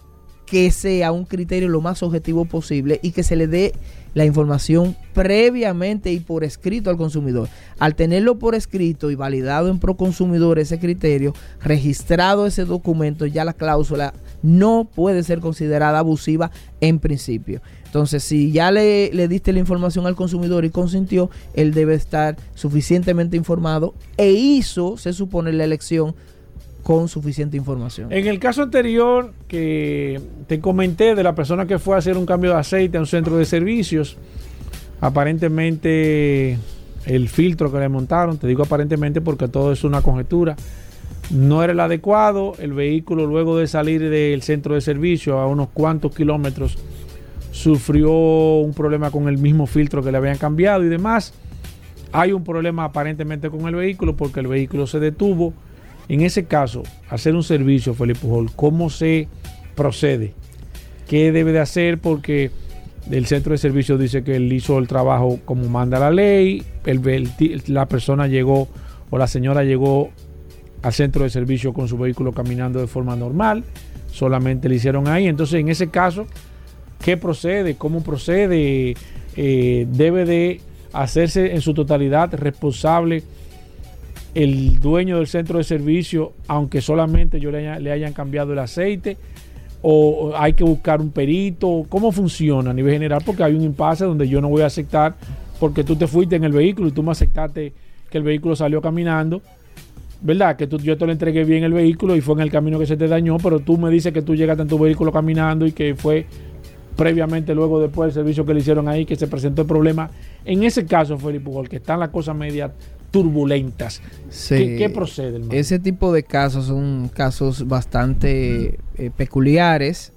que sea un criterio lo más objetivo posible y que se le dé la información previamente y por escrito al consumidor. Al tenerlo por escrito y validado en Proconsumidor ese criterio, registrado ese documento, ya la cláusula no puede ser considerada abusiva en principio. Entonces, si ya le, le, diste la información al consumidor y consintió, él debe estar suficientemente informado e hizo, se supone, la elección con suficiente información. En el caso anterior que te comenté de la persona que fue a hacer un cambio de aceite a un centro de servicios, aparentemente el filtro que le montaron, te digo aparentemente porque todo es una conjetura, no era el adecuado, el vehículo luego de salir del centro de servicio a unos cuantos kilómetros sufrió un problema con el mismo filtro que le habían cambiado y demás. Hay un problema aparentemente con el vehículo porque el vehículo se detuvo en ese caso, hacer un servicio, Felipe Pujol, ¿cómo se procede? ¿Qué debe de hacer? Porque el centro de servicio dice que él hizo el trabajo como manda la ley, la persona llegó o la señora llegó al centro de servicio con su vehículo caminando de forma normal, solamente le hicieron ahí. Entonces, en ese caso, ¿qué procede? ¿Cómo procede? Eh, ¿Debe de hacerse en su totalidad responsable? El dueño del centro de servicio, aunque solamente yo le, hayan cambiado el aceite, o hay que buscar un perito, cómo funciona a nivel general, porque hay un impasse donde yo no voy a aceptar, porque tú te fuiste en el vehículo y tú me aceptaste que el vehículo salió caminando, ¿verdad? Que tú, yo te lo entregué bien el vehículo y fue en el camino que se te dañó, pero tú me dices que tú llegaste en tu vehículo caminando y que fue previamente, luego después del servicio que le hicieron ahí, que se presentó el problema. En ese caso, Felipe Pujol, que están las cosas medias turbulentas. ¿Qué, procede? Ese tipo de casos son casos bastante eh, peculiares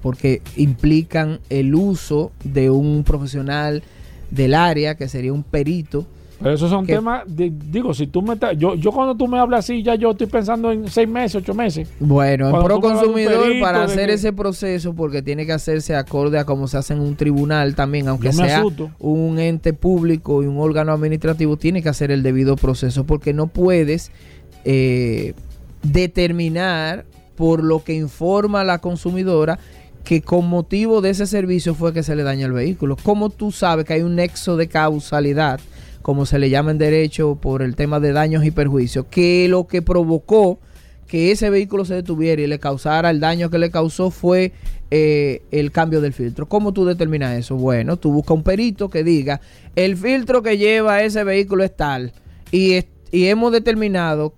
porque implican el uso de un profesional del área que sería un perito pero esos son temas, digo, si tú me estás, yo, yo cuando tú me hablas así, ya yo estoy pensando en seis meses, ocho meses. Bueno, en pro consumidor para hacer ese proceso, porque tiene que hacerse acorde a cómo se hace en un tribunal también, aunque sea un ente público y un órgano administrativo, tiene que hacer el debido proceso, porque no puedes eh, determinar por lo que informa la consumidora que con motivo de ese servicio fue que se le daña el vehículo. ¿Cómo tú sabes que hay un nexo de causalidad? Como se le llama en derecho por el tema de daños y perjuicios, que lo que provocó que ese vehículo se detuviera y le causara el daño que le causó fue eh, el cambio del filtro. ¿Cómo tú determinas eso? Bueno, tú buscas un perito que diga, el filtro que lleva ese vehículo es tal y, y hemos determinado,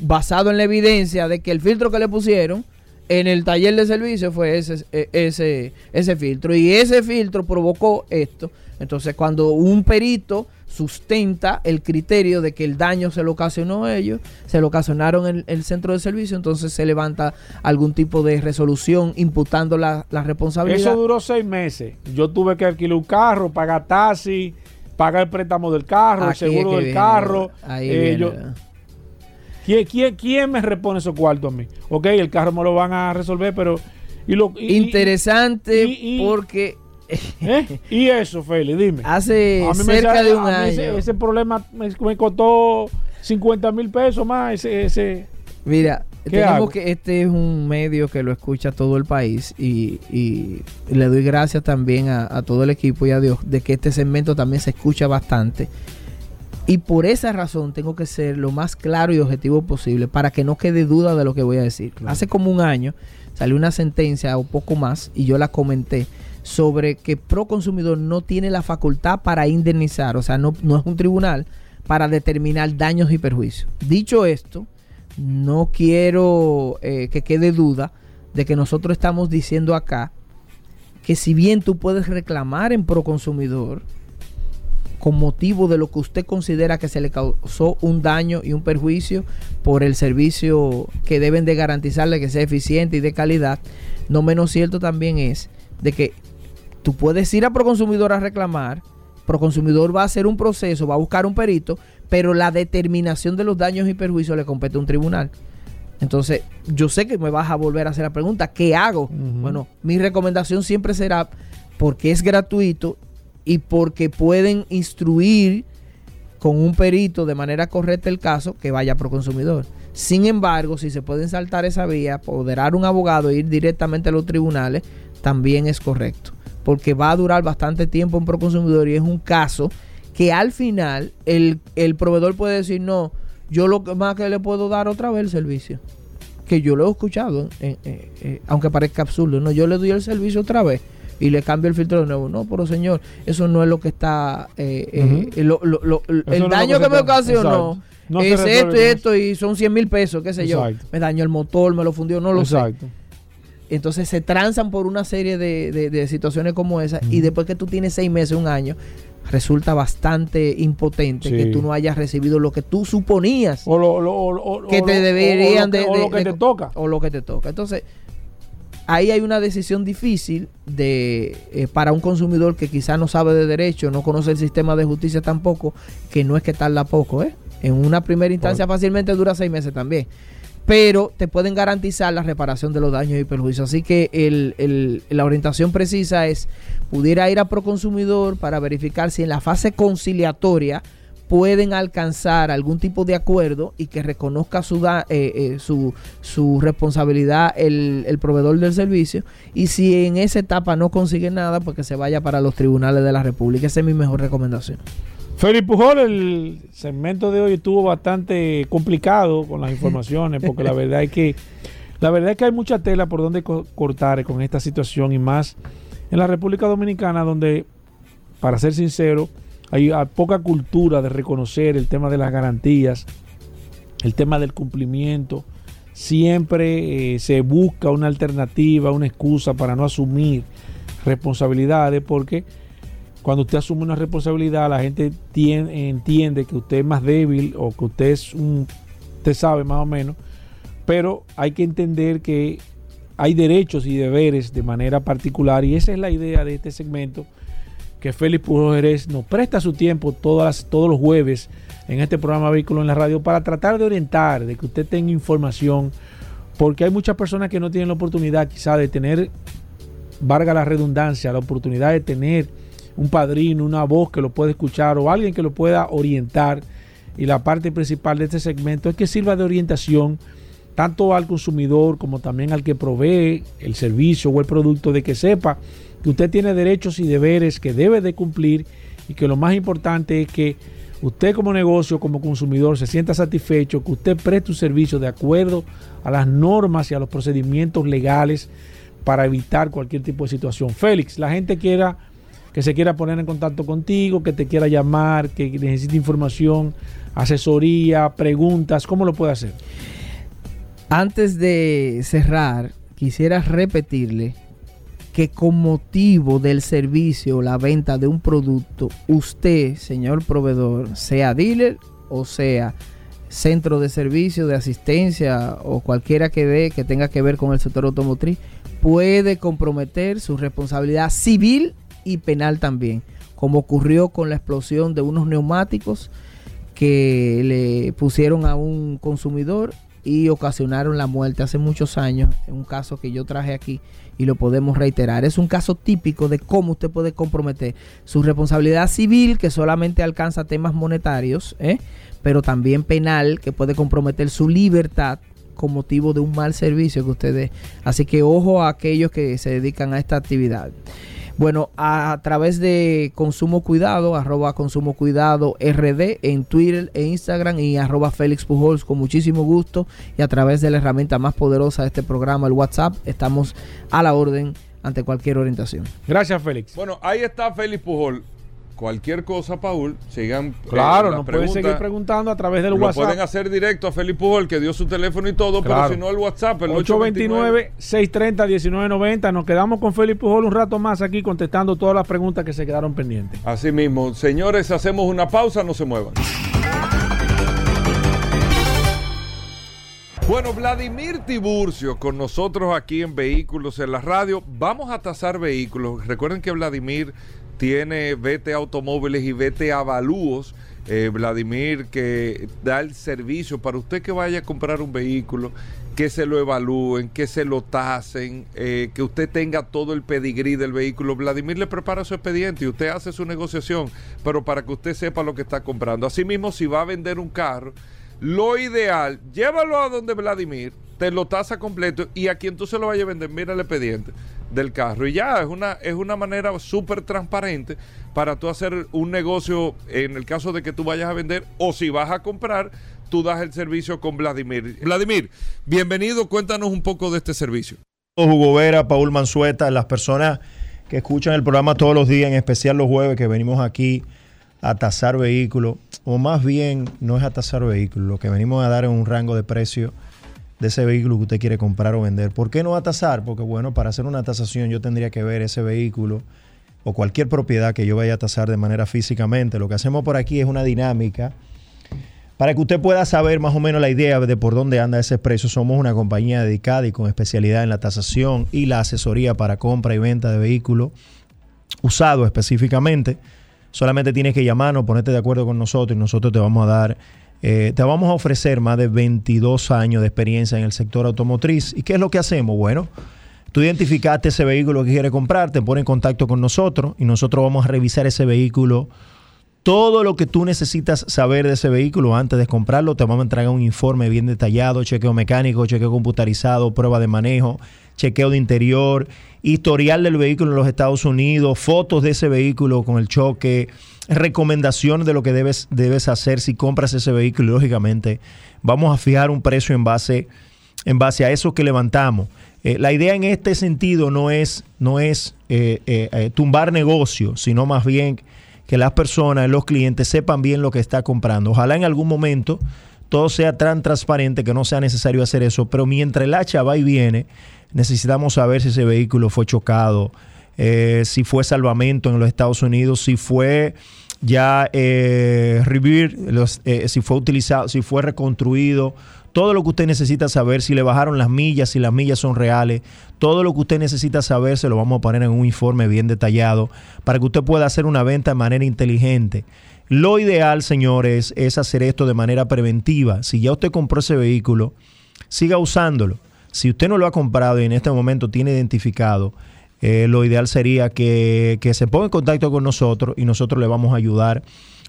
basado en la evidencia de que el filtro que le pusieron, en el taller de servicio fue ese, e, ese, ese filtro. Y ese filtro provocó esto. Entonces, cuando un perito sustenta el criterio de que el daño se lo ocasionó a ellos, se lo ocasionaron en el centro de servicio, entonces se levanta algún tipo de resolución imputando la, responsabilidad. Eso duró seis meses. Yo tuve que alquilar un carro, pagar taxi, pagar el préstamo del carro, el seguro del carro. Ahí eh, ¿Quién, me repone esos cuartos a mí? Ok, el carro me lo van a resolver, pero... Y lo, Interesante porque... ¿Eh? Y eso, Feli, dime. Hace cerca de un año. Ese, problema me, costó 50 mil pesos más. Ese, ese. Mira, tenemos que este es un medio que lo escucha todo el país y, le doy gracias también a, a, todo el equipo y a Dios de que este segmento también se escucha bastante y por esa razón tengo que ser lo más claro y objetivo posible para que no quede duda de lo que voy a decir. Hace como un año salió una sentencia o poco más y yo la comenté sobre que Proconsumidor no tiene la facultad para indemnizar, o sea, no, no es un tribunal para determinar daños y perjuicios. Dicho esto, no quiero eh, que quede duda de que nosotros estamos diciendo acá que si bien tú puedes reclamar en Proconsumidor, con motivo de lo que usted considera que se le causó un daño y un perjuicio por el servicio que deben de garantizarle que sea eficiente y de calidad, no menos cierto también es de que tú puedes ir a Proconsumidor a reclamar, Proconsumidor va a hacer un proceso, va a buscar un perito, pero la determinación de los daños y perjuicios le compete a un tribunal. Entonces, yo sé que me vas a volver a hacer la pregunta, ¿qué hago? Bueno, mi recomendación siempre será, porque es gratuito y porque pueden instruir con un perito de manera correcta el caso que vaya pro consumidor. Sin embargo, si se pueden saltar esa vía, apoderar un abogado e ir directamente a los tribunales, también es correcto. Porque va a durar bastante tiempo en consumidor y es un caso que al final el, proveedor puede decir, no, yo lo más que le puedo dar otra vez el servicio. Que yo lo he escuchado, eh, eh, eh, aunque parezca absurdo, no, yo le doy el servicio otra vez y le cambio el filtro de nuevo. No, pero señor, eso no es lo que está. Eh, eh, el daño que, me ocasionó es esto y esto y son 100 mil pesos, qué sé yo. Me dañó el motor, me lo fundió, no lo Exacto. sé. Entonces se transan por una serie de, situaciones como esa y después que tú tienes seis meses, un año, resulta bastante impotente que tú no hayas recibido lo que tú suponías que te deberían de, o lo que te toca o lo que te toca entonces ahí hay una decisión difícil de eh, para un consumidor que quizá no sabe de derecho, no conoce el sistema de justicia tampoco, que no es que tarda poco, ¿eh? En una primera instancia fácilmente dura seis meses también. Pero te pueden garantizar la reparación de los daños y perjuicios. Así que el, la orientación precisa es, pudiera ir a Proconsumidor para verificar si en la fase conciliatoria pueden alcanzar algún tipo de acuerdo y que reconozca su, eh, eh, su, su, responsabilidad el, el, proveedor del servicio y si en esa etapa no consigue nada, pues que se vaya para los tribunales de la República. Esa es mi mejor recomendación. Felipe Pujol, el segmento de hoy estuvo bastante complicado con las informaciones porque la verdad es que la verdad es que hay mucha tela por donde cortar con esta situación y más en la República Dominicana donde, para ser sincero, hay, poca cultura de reconocer el tema de las garantías, el tema del cumplimiento. Siempre eh, se busca una alternativa, una excusa para no asumir responsabilidades, porque cuando usted asume una responsabilidad, la gente entiende que usted es más débil o que usted es un, usted sabe más o menos, pero hay que entender que hay derechos y deberes de manera particular y esa es la idea de este segmento que Félix Pujol nos presta su tiempo todas, todos los jueves en este programa Vehículo en la Radio para tratar de orientar, de que usted tenga información, porque hay muchas personas que no tienen la oportunidad quizá de tener, valga la redundancia, la oportunidad de tener un padrino, una voz que lo pueda escuchar o alguien que lo pueda orientar. Y la parte principal de este segmento es que sirva de orientación tanto al consumidor como también al que provee el servicio o el producto, de que sepa que usted tiene derechos y deberes que debe de cumplir y que lo más importante es que usted como negocio, como consumidor, se sienta satisfecho, que usted preste un servicio de acuerdo a las normas y a los procedimientos legales para evitar cualquier tipo de situación. Félix, la gente quiera que se quiera poner en contacto contigo, que te quiera llamar, que necesite información, asesoría, preguntas, ¿cómo lo puede hacer? Antes de cerrar, quisiera repetirle que con motivo del servicio o la venta de un producto, usted, señor proveedor, sea dealer o sea centro de servicio, de asistencia o cualquiera que dé que tenga que ver con el sector automotriz, puede comprometer su responsabilidad civil y penal también, como ocurrió con la explosión de unos neumáticos que le pusieron a un consumidor y ocasionaron la muerte hace muchos años, un caso que yo traje aquí y lo podemos reiterar. Es un caso típico de cómo usted puede comprometer su responsabilidad civil, que solamente alcanza temas monetarios, ¿eh? pero también penal, que puede comprometer su libertad con motivo de un mal servicio que usted dé. Así que ojo a aquellos que se dedican a esta actividad. Bueno, a, través de Consumo Cuidado, arroba Consumo Cuidado RD en Twitter e Instagram y arroba Félix Pujols con muchísimo gusto y a través de la herramienta más poderosa de este programa, el WhatsApp, estamos a la orden ante cualquier orientación. Gracias, Félix. Bueno, ahí está Félix Pujol cualquier cosa, Paul, sigan. Eh, claro, nos pueden seguir preguntando a través del lo WhatsApp. pueden hacer directo a Felipe Pujol, que dio su teléfono y todo, pero si no, el WhatsApp, el 829-630-1990. Nos quedamos con Felipe Pujol un rato más aquí contestando todas las preguntas que se quedaron pendientes. Así mismo. Señores, hacemos una pausa, no se muevan. Bueno, Vladimir Tiburcio con nosotros aquí en Vehículos en la Radio. Vamos a tasar vehículos. Recuerden que Vladimir tiene Vete Automóviles y Vete Avalúos. Eh, Vladimir, que da el servicio para usted que vaya a comprar un vehículo, que se lo evalúen, que se lo tasen, eh, que usted tenga todo el pedigrí del vehículo. Vladimir le prepara su expediente y usted hace su negociación, pero para que usted sepa lo que está comprando. Asimismo, si va a vender un carro, lo ideal, llévalo a donde Vladimir, te lo tasa completo y a quien tú se lo vayas a vender, mira el expediente del carro. Y ya es una, es una manera súper transparente para tú hacer un negocio en el caso de que tú vayas a vender o si vas a comprar, tú das el servicio con Vladimir. Vladimir, bienvenido, cuéntanos un poco de este servicio. Hugo Vera, Paul Mansueta, las personas que escuchan el programa todos los días, en especial los jueves que venimos aquí a tasar vehículos, o más bien no es a tasar vehículos, lo que venimos a dar es un rango de precio de ese vehículo que usted quiere comprar o vender. ¿Por qué no va a tasar? Porque bueno, para hacer una tasación yo tendría que ver ese vehículo o cualquier propiedad que yo vaya a tasar de manera físicamente. Lo que hacemos por aquí es una dinámica para que usted pueda saber más o menos la idea de por dónde anda ese precio. Somos una compañía dedicada y con especialidad en la tasación y la asesoría para compra y venta de vehículos usados específicamente. Solamente tienes que llamarnos, ponerte de acuerdo con nosotros y nosotros te vamos a dar eh, te vamos a ofrecer más de 22 años de experiencia en el sector automotriz. ¿Y qué es lo que hacemos? Bueno, tú identificaste ese vehículo que quieres comprar, te pones en contacto con nosotros y nosotros vamos a revisar ese vehículo. Todo lo que tú necesitas saber de ese vehículo antes de comprarlo, te vamos a entregar un informe bien detallado, chequeo mecánico, chequeo computarizado, prueba de manejo, chequeo de interior, historial del vehículo en los Estados Unidos, fotos de ese vehículo con el choque, recomendaciones de lo que debes, debes hacer si compras ese vehículo. lógicamente, vamos a fijar un precio en base, en base a eso que levantamos. Eh, la idea en este sentido no es, no es eh, eh, tumbar negocio, sino más bien que las personas, los clientes sepan bien lo que está comprando. Ojalá en algún momento todo sea tan transparente que no sea necesario hacer eso, pero mientras el hacha va y viene, necesitamos saber si ese vehículo fue chocado, eh, si fue salvamento en los Estados Unidos, si fue ya eh, eh, si fue utilizado, si fue reconstruido, todo lo que usted necesita saber, si le bajaron las millas, si las millas son reales, todo lo que usted necesita saber se lo vamos a poner en un informe bien detallado para que usted pueda hacer una venta de manera inteligente. Lo ideal, señores, es hacer esto de manera preventiva. Si ya usted compró ese vehículo, siga usándolo. Si usted no lo ha comprado y en este momento tiene identificado, eh, lo ideal sería que, se ponga en contacto con nosotros y nosotros le vamos a ayudar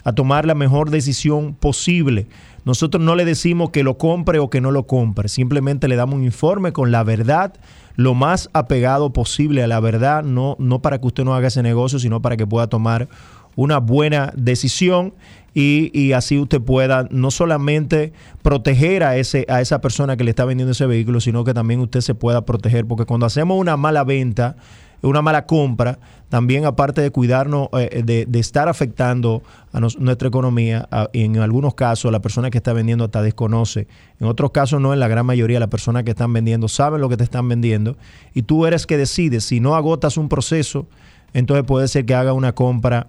a tomar la mejor decisión posible. Nosotros no le decimos que lo compre o que no lo compre, simplemente le damos un informe con la verdad, lo más apegado posible a la verdad, no, no para que usted no haga ese negocio, sino para que pueda tomar una buena decisión y, así usted pueda no solamente proteger a, ese, a esa persona que le está vendiendo ese vehículo, sino que también usted se pueda proteger, porque cuando hacemos una mala venta, una mala compra, también aparte de cuidarnos, eh, de, estar afectando a nuestra economía, en algunos casos la persona que está vendiendo hasta desconoce, en otros casos no, en la gran mayoría la persona que están vendiendo saben lo que te están vendiendo y tú eres que decides, si no agotas un proceso, entonces puede ser que haga una compra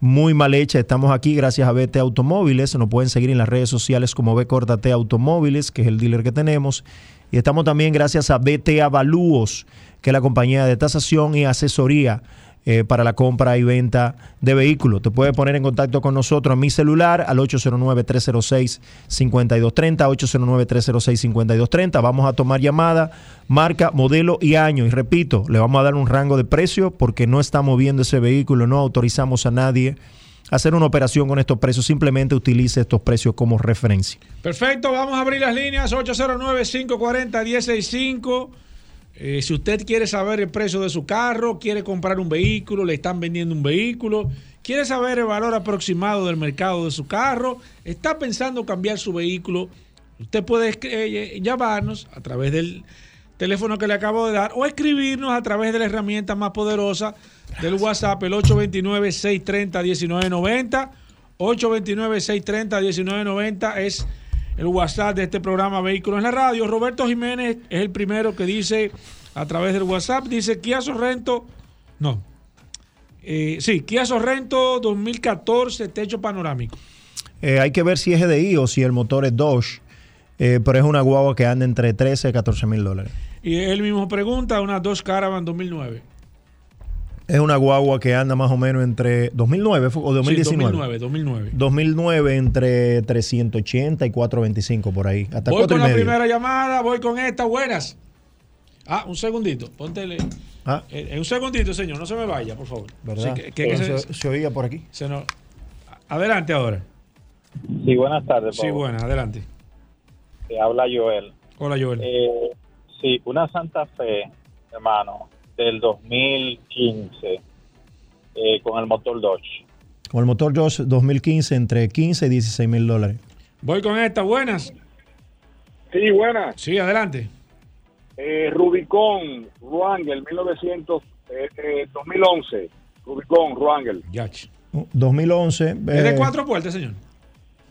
muy mal hecha. Estamos aquí gracias a BT Automóviles. Nos pueden seguir en las redes sociales como B Automóviles, que es el dealer que tenemos. Y estamos también gracias a BT Avalúos, que es la compañía de tasación y asesoría eh, para la compra y venta de vehículos. Te puedes poner en contacto con nosotros en mi celular al 809-306-5230, 809-306-5230. Vamos a tomar llamada, marca, modelo y año. Y repito, le vamos a dar un rango de precio porque no estamos viendo ese vehículo, no autorizamos a nadie hacer una operación con estos precios, simplemente utilice estos precios como referencia. Perfecto, vamos a abrir las líneas 809-540-165. Eh, si usted quiere saber el precio de su carro, quiere comprar un vehículo, le están vendiendo un vehículo, quiere saber el valor aproximado del mercado de su carro, está pensando cambiar su vehículo, usted puede eh, llamarnos a través del teléfono que le acabo de dar o escribirnos a través de la herramienta más poderosa del WhatsApp, el 829-630-1990. 829-630-1990 es el WhatsApp de este programa Vehículos en la Radio. Roberto Jiménez es el primero que dice a través del WhatsApp, dice Kia Sorrento, no, eh, sí, Kia Sorrento 2014, techo panorámico. Eh, hay que ver si es GDI o si el motor es Dodge, eh, pero es una guagua que anda entre 13 y 14 mil dólares. Y él mismo pregunta, una Dodge Caravan 2009. Es una guagua que anda más o menos entre 2009 o 2019. 2009, 2009. 2009 entre 380 y 425 por ahí. Hasta voy con la primera llamada, voy con esta. Buenas. Ah, un segundito. Póntele. Ah. Eh, un segundito, señor. No se me vaya, por favor. ¿Verdad? se, oía por aquí. Adelante ahora. Sí, buenas tardes. Sí, buenas, adelante. Te habla Joel. Hola, Joel. Eh, sí, una Santa Fe, hermano del 2015 eh, con el motor Dodge. Con el motor Dodge 2015 entre 15 y 16 mil dólares. Voy con esta, buenas. Sí, buenas. Sí, adelante. Eh, Rubicon Ruangel 1900, eh, 2011. Eh, Rubicon Ruangel. Yach. 2011. ¿Es de cuatro puertas, señor?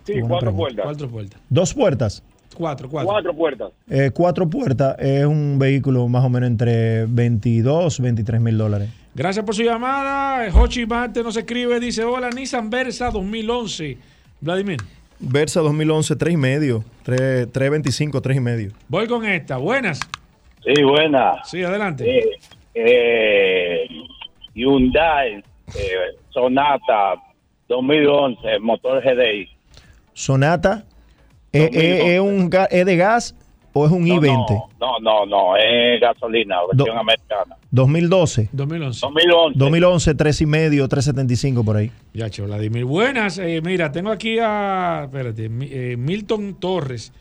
Sí, cuatro puertas. Cuatro puertas. ¿Dos puertas? Cuatro, cuatro. Cuatro puertas. Eh, cuatro puertas es un vehículo más o menos entre 22, 23 mil dólares. Gracias por su llamada. Hochi Marte nos escribe, dice, hola, Nissan Versa 2011. Vladimir. Versa 2011, 3 y medio. 325, 3 y medio. Voy con esta. Buenas. Sí, buenas. Sí, adelante. Eh, eh, Hyundai eh, Sonata 2011, motor GDI. Sonata ¿Es, un, ¿Es de gas o es un I-20? No, no, no, es gasolina, versión americana. 2012. 2011. 2011. 2011, 3 y medio, 375 por ahí. Ya, Vladimir. Buenas, eh, mira, tengo aquí a, espérate, eh, Milton Torres,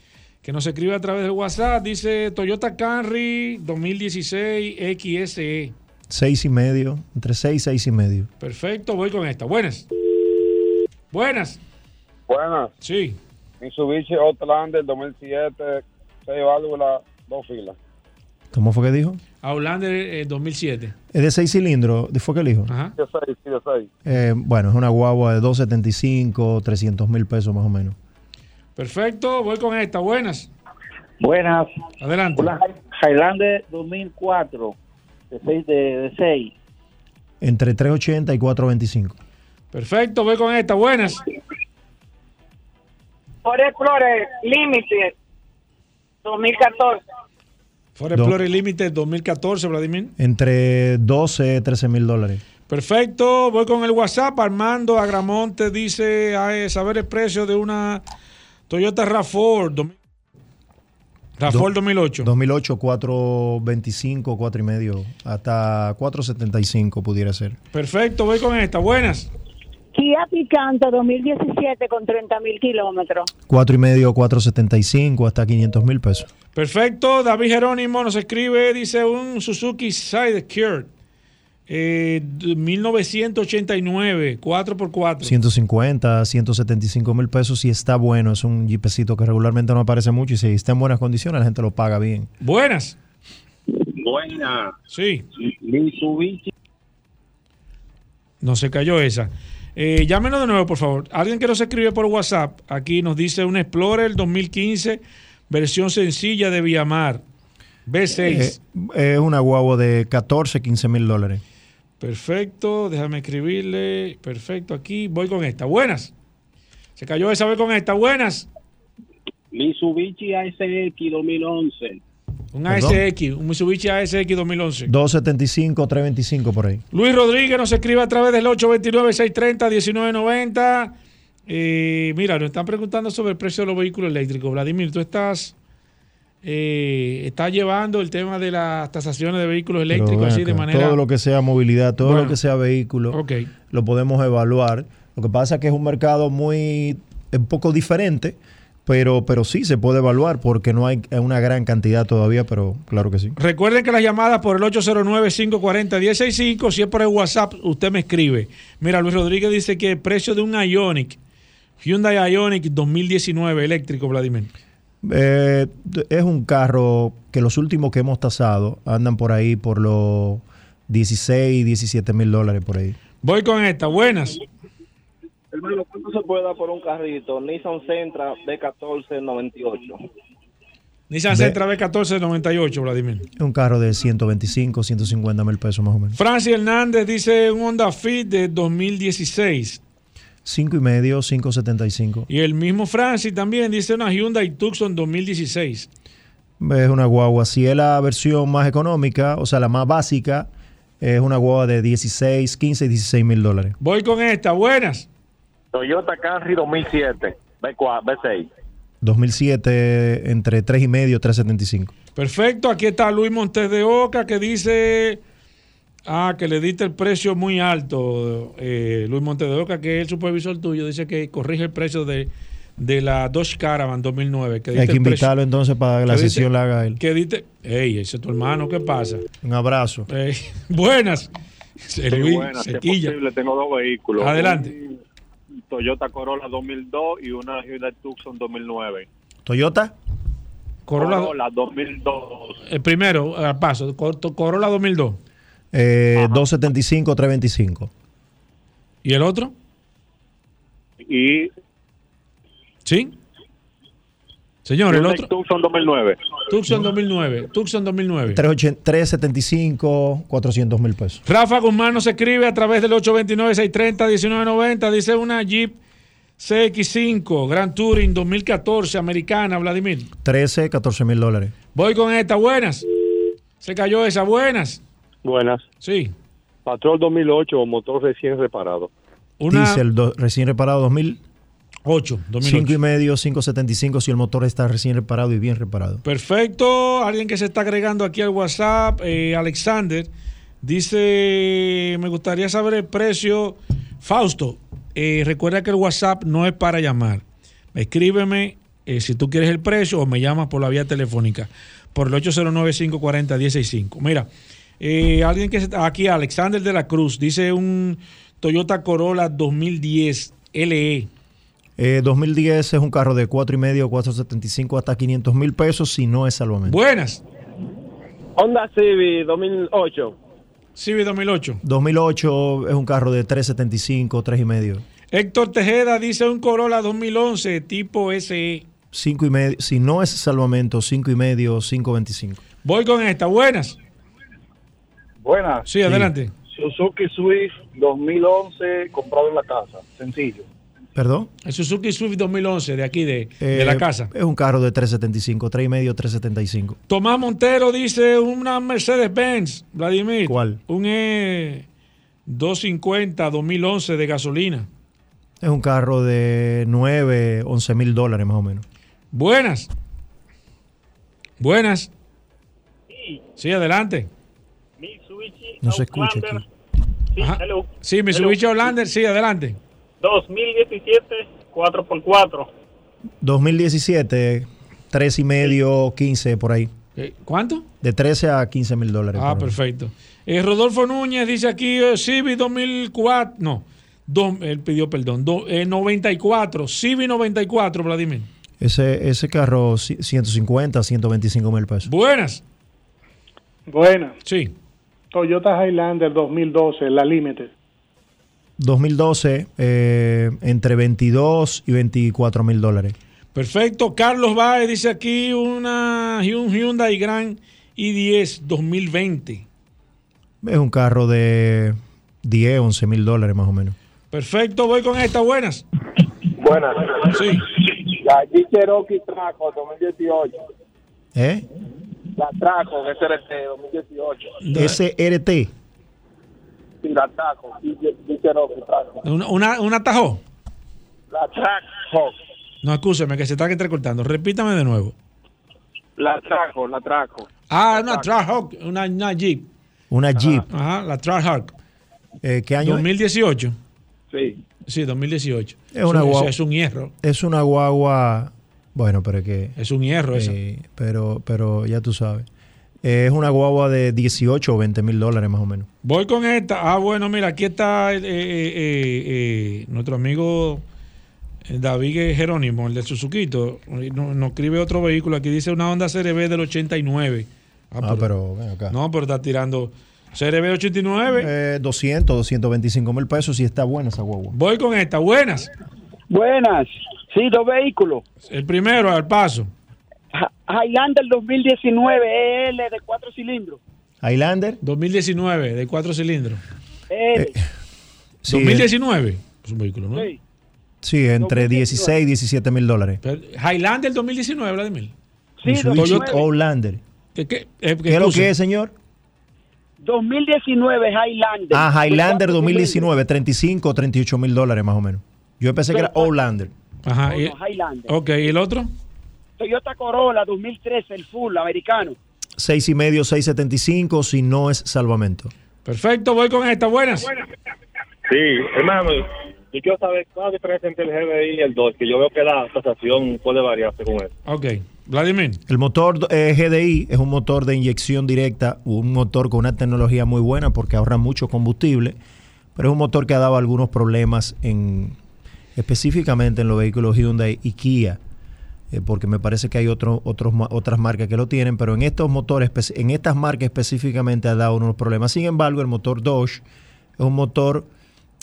que nos escribe a través del WhatsApp, dice Toyota Camry 2016 XSE. 6 y medio, entre 6 y 6 y medio. Perfecto, voy con esta. Buenas. Buenas. Buenas. Sí. Mitsubishi Outlander 2007, 6 válvulas, dos filas. ¿Cómo fue que dijo? Outlander 2007. Eh, es de 6 cilindros, ¿fue que dijo? Ajá. De 6, sí, de 6. Eh, bueno, es una guagua de 275, 300 mil pesos más o menos. Perfecto, voy con esta. Buenas. Buenas. Adelante. Una Highlander 2004, de 6. De, de 6. Entre 380 y 425. Perfecto, voy con esta. Buenas. Ford Explorer Limited 2014. Ford Explorer Limited 2014, Vladimir. Entre 12 y 13 mil dólares. Perfecto, voy con el WhatsApp. Armando Agramonte dice a saber el precio de una Toyota RAV4 RAV4 2008. 2008, 425, 4 y medio, hasta 475 pudiera ser. Perfecto, voy con esta. Buenas. Kia Picanto 2017 con 30 mil kilómetros. Cuatro y medio, 475 hasta 500 mil pesos. Perfecto. David Jerónimo nos escribe, dice un Suzuki Sidekick Eh, 1989, 4x4. 150, 175 mil pesos si está bueno. Es un jeepecito que regularmente no aparece mucho y si está en buenas condiciones la gente lo paga bien. Buenas. Buenas. Sí. Mitsubishi. No se cayó esa. Eh, llámenos de nuevo, por favor. Alguien que nos escribe por WhatsApp, aquí nos dice un Explorer 2015, versión sencilla de Viamar, B6. Eh, es una guagua de 14, 15 mil dólares. Perfecto, déjame escribirle. Perfecto, aquí voy con esta. Buenas. Se cayó esa, voy con esta. Buenas. Mitsubishi ASX 2011. Un ASX, un Mitsubishi ASX 2011. 275, 325 por ahí. Luis Rodríguez nos escribe a través del 829-630-1990. Eh, mira, nos están preguntando sobre el precio de los vehículos eléctricos. Vladimir, tú estás, eh, estás llevando el tema de las tasaciones de vehículos eléctricos así de manera. Todo lo que sea movilidad, todo lo que sea vehículo, lo podemos evaluar. Lo que pasa es que es un mercado muy, un poco diferente pero, pero sí se puede evaluar porque no hay una gran cantidad todavía, pero claro que sí. Recuerden que las llamadas por el 809-540-165, si es por el WhatsApp, usted me escribe. Mira, Luis Rodríguez dice que el precio de un Ionic, Hyundai Ionic 2019 eléctrico, Vladimir. Eh, es un carro que los últimos que hemos tasado andan por ahí por los 16, 17 mil dólares por ahí. Voy con esta, buenas. Hermano, ¿cuánto se puede dar por un carrito? Nissan Sentra B1498. Nissan Sentra B1498, Vladimir. Un carro de 125, 150 mil pesos más o menos. Francis Hernández dice un Honda Fit de 2016. 5 y medio, 575. Y el mismo Francis también dice una Hyundai Tucson 2016. Es una guagua. Si es la versión más económica, o sea, la más básica, es una guagua de 16, 15 y 16 mil dólares. Voy con esta. Buenas. Toyota Camry 2007, B4, B6. 2007 entre 3 y medio, 375. Perfecto, aquí está Luis Montes de Oca que dice ah, que le diste el precio muy alto. Eh, Luis Montes de Oca, que es el supervisor tuyo, dice que corrige el precio de, de la Dodge Caravan 2009. Que Hay que invitarlo entonces para que la sesión la haga él. Que diste, ey, ese es tu hermano, ¿qué pasa? Un abrazo. buenas. Luis, buenas, si es posible, tengo dos vehículos. Adelante. Toyota Corolla 2002 y una Hyundai Tucson 2009. ¿Toyota? Corolla, 2002. El primero, al paso, Corolla 2002. Eh, 275, 325. ¿Y el otro? Y. ¿Sí? Señor, el otro. Tucson 2009. Tucson 2009. Tucson 2009. 375, 400 mil pesos. Rafa Guzmán nos escribe a través del 829-630-1990. Dice una Jeep CX5 Grand Touring 2014 americana, Vladimir. 13, 14 mil dólares. Voy con esta. Buenas. Se cayó esa. Buenas. Buenas. Sí. Patrol 2008, motor recién reparado. Una... Diesel recién reparado 2000. 8, 5 y medio, 5.75 si el motor está recién reparado y bien reparado. Perfecto. Alguien que se está agregando aquí al WhatsApp, eh, Alexander, dice, me gustaría saber el precio. Fausto, eh, recuerda que el WhatsApp no es para llamar. Escríbeme eh, si tú quieres el precio o me llamas por la vía telefónica por el 809-540-165. Mira, alguien que está aquí, Alexander de la Cruz, dice un Toyota Corolla 2010 LE 2010 eh, es un carro de 4 y medio, 475 hasta 500 mil pesos si no es salvamento. Buenas. Honda Civic 2008. Civic 2008. 2008 es un carro de 375, 3 y medio. Héctor Tejeda dice un Corolla 2011 tipo SE. 5 y medio, si no es salvamento, 5 y medio, 525. Voy con esta, buenas. Buenas. Sí, adelante. Suzuki Swift 2011 comprado en la casa, sencillo. ¿Perdón? El Suzuki Swift 2011 de aquí, de, la eh, casa. Es un carro de 375, 3 y medio, 375. Tomás Montero dice una Mercedes-Benz, Vladimir. ¿Cuál? Un E250 2011 de gasolina. Es un carro de 9, 11 mil dólares más o menos. Buenas. Buenas. Sí, adelante. No se escucha aquí. Sí, sí Mitsubishi Outlander, sí, adelante. 2017, 4x4. 2017, 3 y medio, 15 por ahí. Eh, ¿Cuánto? De 13 a 15 mil dólares. Ah, perfecto. Eh, Rodolfo Núñez dice aquí eh, Civi 2004. No, él pidió perdón. 94. Civi 94, Vladimir. Ese, ese carro 150, 125 mil pesos. Buenas. Buenas. Sí. Toyota Highlander 2012, la Limited. 2012, eh, entre 22 y 24 mil dólares. Perfecto. Carlos Baez dice aquí una Hyundai Grand i10 2020. Es un carro de 10, 11 mil dólares más o menos. Perfecto, voy con esta. Buenas. Buenas. Sí. La Jeep Cherokee Traco 2018. ¿Eh? La Traco SRT 2018. SRT. La Traco. ¿Una, una, una Tajo? La Traco. No, escúcheme, que se está entrecortando. Repítame de nuevo. La Traco, la Traco. Ah, una Trackhawk, una, una Jeep. Una Jeep. Ajá, la Trackhawk. Eh, ¿Qué año? 2018. Sí. Sí, 2018. Es una guagua. Es un hierro. Es una guagua. Bueno, pero que. Es un hierro eh, esa. Pero, pero ya tú sabes. Eh, es una guagua de 18 o 20 mil dólares más o menos. Voy con esta. Ah, bueno, mira, aquí está eh, nuestro amigo David Jerónimo, el de Suzuquito. Nos no escribe otro vehículo. Aquí dice una Honda CRB del 89. Ah, ah pero, ven acá. No, pero está tirando CRB 89. Eh, 200, 225 mil pesos y está buena esa guagua. Voy con esta. Buenas. Buenas. Sí, dos vehículos. El primero, al paso. Highlander 2019 EL de cuatro cilindros. Highlander 2019 de cuatro cilindros. Eh, 2019 es un vehículo, ¿no? Sí. Sí, entre 16 y 17 mil dólares. Highlander 2019, Vladimir. Sí, Toyota Highlander. ¿Qué, qué, eh, ¿Qué es lo que es, señor? 2019 Highlander. Ah, Highlander 2019, 35 o 38 mil dólares más o menos. Yo pensé que era Highlander. Ajá. No, no, Highlander. Ok, ¿y el otro? Toyota Corolla 2013, el full americano. 6 y medio, 675 si no es salvamento. Perfecto, voy con esta. Buenas. Sí, hermano, yo quiero saber cuál es la diferencia entre el GBI y el 2, que yo veo que la tasación puede variar según eso. Ok. Vladimir. El motor eh, GDI es un motor de inyección directa, un motor con una tecnología muy buena porque ahorra mucho combustible, pero es un motor que ha dado algunos problemas en específicamente en los vehículos Hyundai y Kia, eh, porque me parece que hay otro, otros, otras marcas que lo tienen, pero en estos motores, en estas marcas específicamente ha dado unos problemas. Sin embargo, el motor Dodge es un motor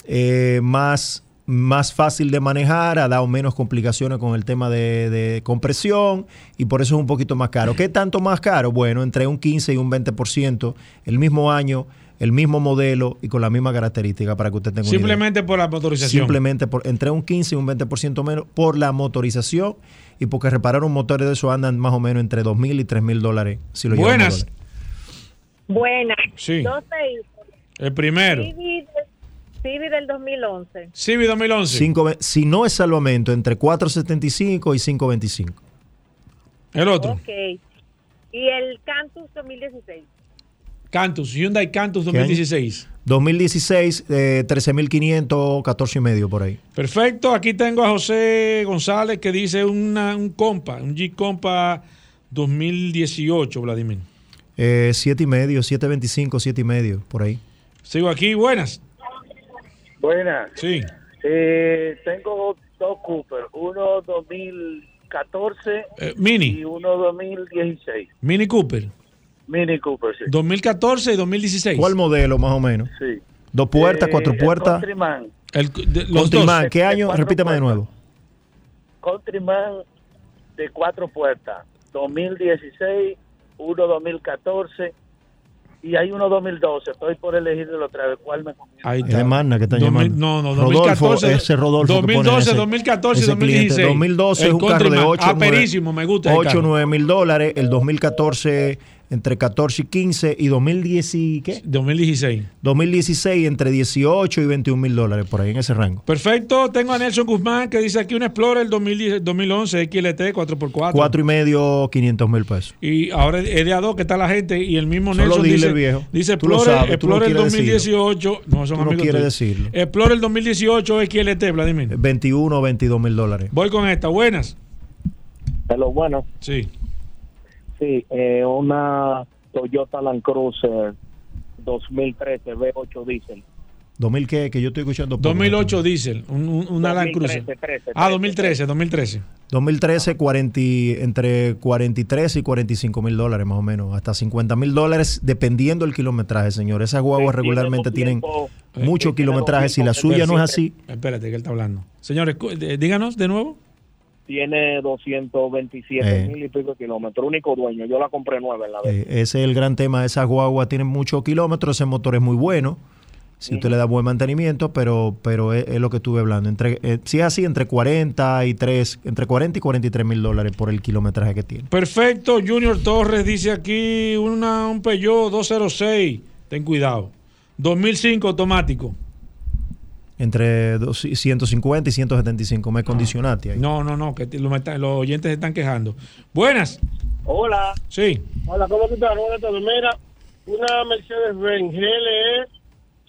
eh, más, más fácil de manejar, ha dado menos complicaciones con el tema de, compresión y por eso es un poquito más caro. ¿Qué tanto más caro? Bueno, entre un 15 y un 20%, el mismo año, el mismo modelo y con la misma característica para que usted tenga Simplemente por la motorización. Simplemente por entre un 15 y un 20% menos por la motorización y porque reparar un motor de eso andan más o menos entre 2 mil y 3 mil dólares. Si lo Buenas. Buenas. Sí. Dos El primero. Civi del 2011. Civi 2011. si no es salvamento, entre 4.75 y 5.25. El otro. Ok. Y el Cantus 2016. Cantus, Hyundai Cantus 2016. 2016, eh, 13.500, 14 y medio por ahí. Perfecto. Aquí tengo a José González que dice una, un compa, un Jeep Compa 2018, Vladimir. Eh, 7 y medio, 7.25, 7 y medio, por ahí. Sigo aquí, buenas. Buenas. Sí. Eh, tengo dos Cooper, uno 2014 eh, Mini. y uno 2016. Mini Cooper. Mini Cooper, sí. 2014 y 2016. ¿Cuál modelo más o menos? Sí. ¿Dos puertas, Eh, cuatro puertas? Countryman. El, de- los Countryman, dos. ¿qué año? cuatro Repítame de puertas. nuevo. Countryman de cuatro puertas, 2016, uno 2014 y hay uno 2012. Estoy por elegirlo otra vez. ¿Cuál me conviene? Ahí Es de Magna que están 2000 llamando. No, no, Rodolfo, 2014. ese Rodolfo que pone 2012, ese- 2014 y ese cliente. 2016. 2012 es El un carro de Countryman. 8, Ah, perísimo, me gusta. ese 8 carro. 9 mil dólares. El 2014 entre 14 y 15. Y 2010 y ¿qué? 2016. 2016 entre 18 y 21 mil dólares, por ahí en ese rango. Perfecto. Tengo a Nelson Guzmán que dice aquí un Explorer 2010 2011 XLT 4x4. 4 y medio, 500 mil pesos. Y ahora es de a dos que está la gente y el mismo Nelson dealers dice, viejos. dice lo Explorer, sabes, no Explorer quieres 2018. No, son Tú no amigos quieres tuyos. decirlo. Explorer 2018 XLT, Vladimir. 21 o 22 mil dólares. Voy con esta. Buenas. Hello, bueno. Sí. Sí, eh, una Toyota Land Cruiser 2013 V8 diésel. 2000 qué? Que yo estoy escuchando. poco. 2008 diésel, un, un, una Land Cruiser. 2013, Ah, 2013, 2013. 2013, 40, y- entre 43 y 45 mil dólares más o menos, hasta 50 mil dólares dependiendo del kilometraje, señor. Esas guaguas regularmente tienen mucho kilometraje. Si la suya no es así, Espérate, que él está hablando. Señores, eh, díganos de nuevo. Tiene 227 Eh. mil y pico de kilómetros. Único dueño. Yo la compré nueva en la vez. eh, ese es el gran tema. Esas guaguas tienen muchos kilómetros, ese motor es muy bueno. Si usted le da buen mantenimiento, pero pero es, es lo que estuve hablando. Entre, eh, si es así, entre 43, entre 40 y 43 mil dólares por el kilometraje que tiene. Perfecto, Junior Torres dice aquí una, un Peugeot 206. Ten cuidado. 2005 automático. Entre dos- 150 y 175. Me condicionaste ahí. No, no, no, que te- los, oyentes se están quejando. Buenas. Hola. Sí. Hola, ¿cómo tú estás? Buenas tardes. Mira, una Mercedes-Benz GLE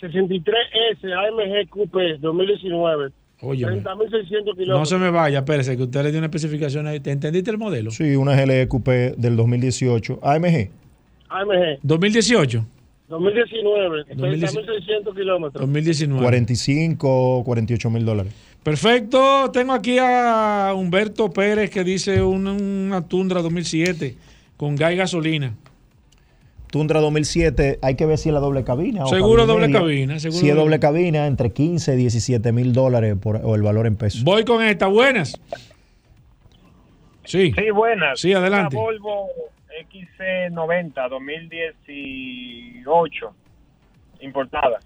63S AMG Coupe 2019. Óyeme. 30.600 kilómetros. No se me vaya, espérese, que usted le dio una especificación ahí. ¿Te entendiste el modelo? Sí, una GLE Coupé del 2018. AMG. AMG 2018. 2019. 2019. 30.600 kilómetros. 2019. 45, 48 mil dólares. Perfecto. Tengo aquí a Humberto Pérez que dice una, una Tundra 2007 con gas y gasolina. Tundra 2007, hay que ver si es la doble cabina. o Seguro cabina doble media. cabina, seguro si es doble- doble cabina, entre 15 y 17 mil dólares por, o el valor en pesos. Voy con esta. Buenas. Sí. Sí, buenas. Sí, adelante. Una Volvo XC90 2018, importada.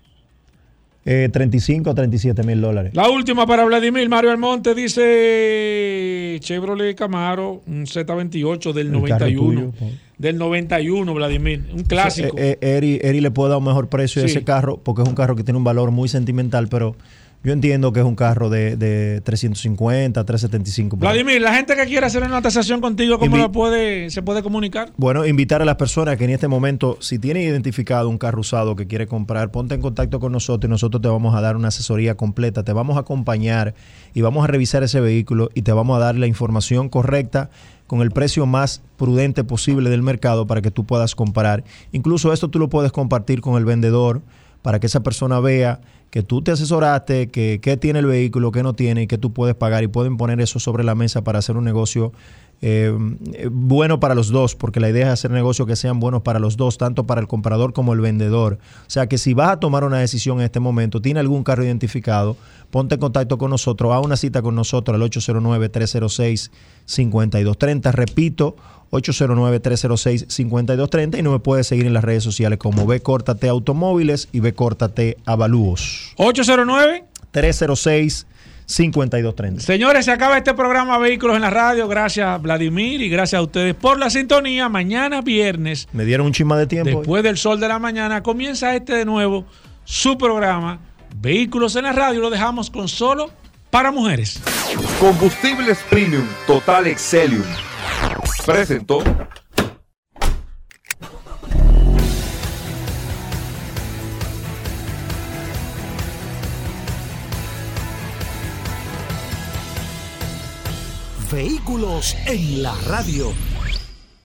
Eh, 35 o 37 mil dólares. La última para Vladimir. Mario Almonte dice Chevrolet Camaro, un Z28 del El carro 91. tuyo, pues. Del 91, Vladimir. Un clásico. Eh, eh, Eri, Eri le puede dar un mejor precio a ese carro porque es un carro que tiene un valor muy sentimental, pero yo entiendo que es un carro de, de 350, 375. por ahí. Vladimir, la gente que quiera hacer una tasación contigo, ¿cómo Invi- la puede, se puede comunicar? Bueno, invitar a las personas que en este momento, si tienen identificado un carro usado que quiere comprar, ponte en contacto con nosotros y nosotros te vamos a dar una asesoría completa, te vamos a acompañar y vamos a revisar ese vehículo y te vamos a dar la información correcta con el precio más prudente posible del mercado para que tú puedas comprar. Incluso esto tú lo puedes compartir con el vendedor para que esa persona vea que tú te asesoraste, que qué tiene el vehículo, qué no tiene y que tú puedes pagar y pueden poner eso sobre la mesa para hacer un negocio eh, bueno para los dos, porque la idea es hacer negocios que sean buenos para los dos, tanto para el comprador como el vendedor. O sea que si vas a tomar una decisión en este momento, tiene algún carro identificado, ponte en contacto con nosotros, haz una cita con nosotros al 809-306-5230. Repito, 809-306-5230 y no me puedes seguir en las redes sociales como B Córtate Automóviles y B Córtate Avalúos. 809 306 5230. Señores, se acaba este programa Vehículos en la Radio. Gracias, Vladimir, y gracias a ustedes por la sintonía. Mañana viernes, Me dieron un chisma de tiempo. después del sol de la mañana, comienza este de nuevo, su programa Vehículos en la Radio. Lo dejamos con solo para mujeres. Combustibles Premium Total Excelium presentó Vehículos en la radio.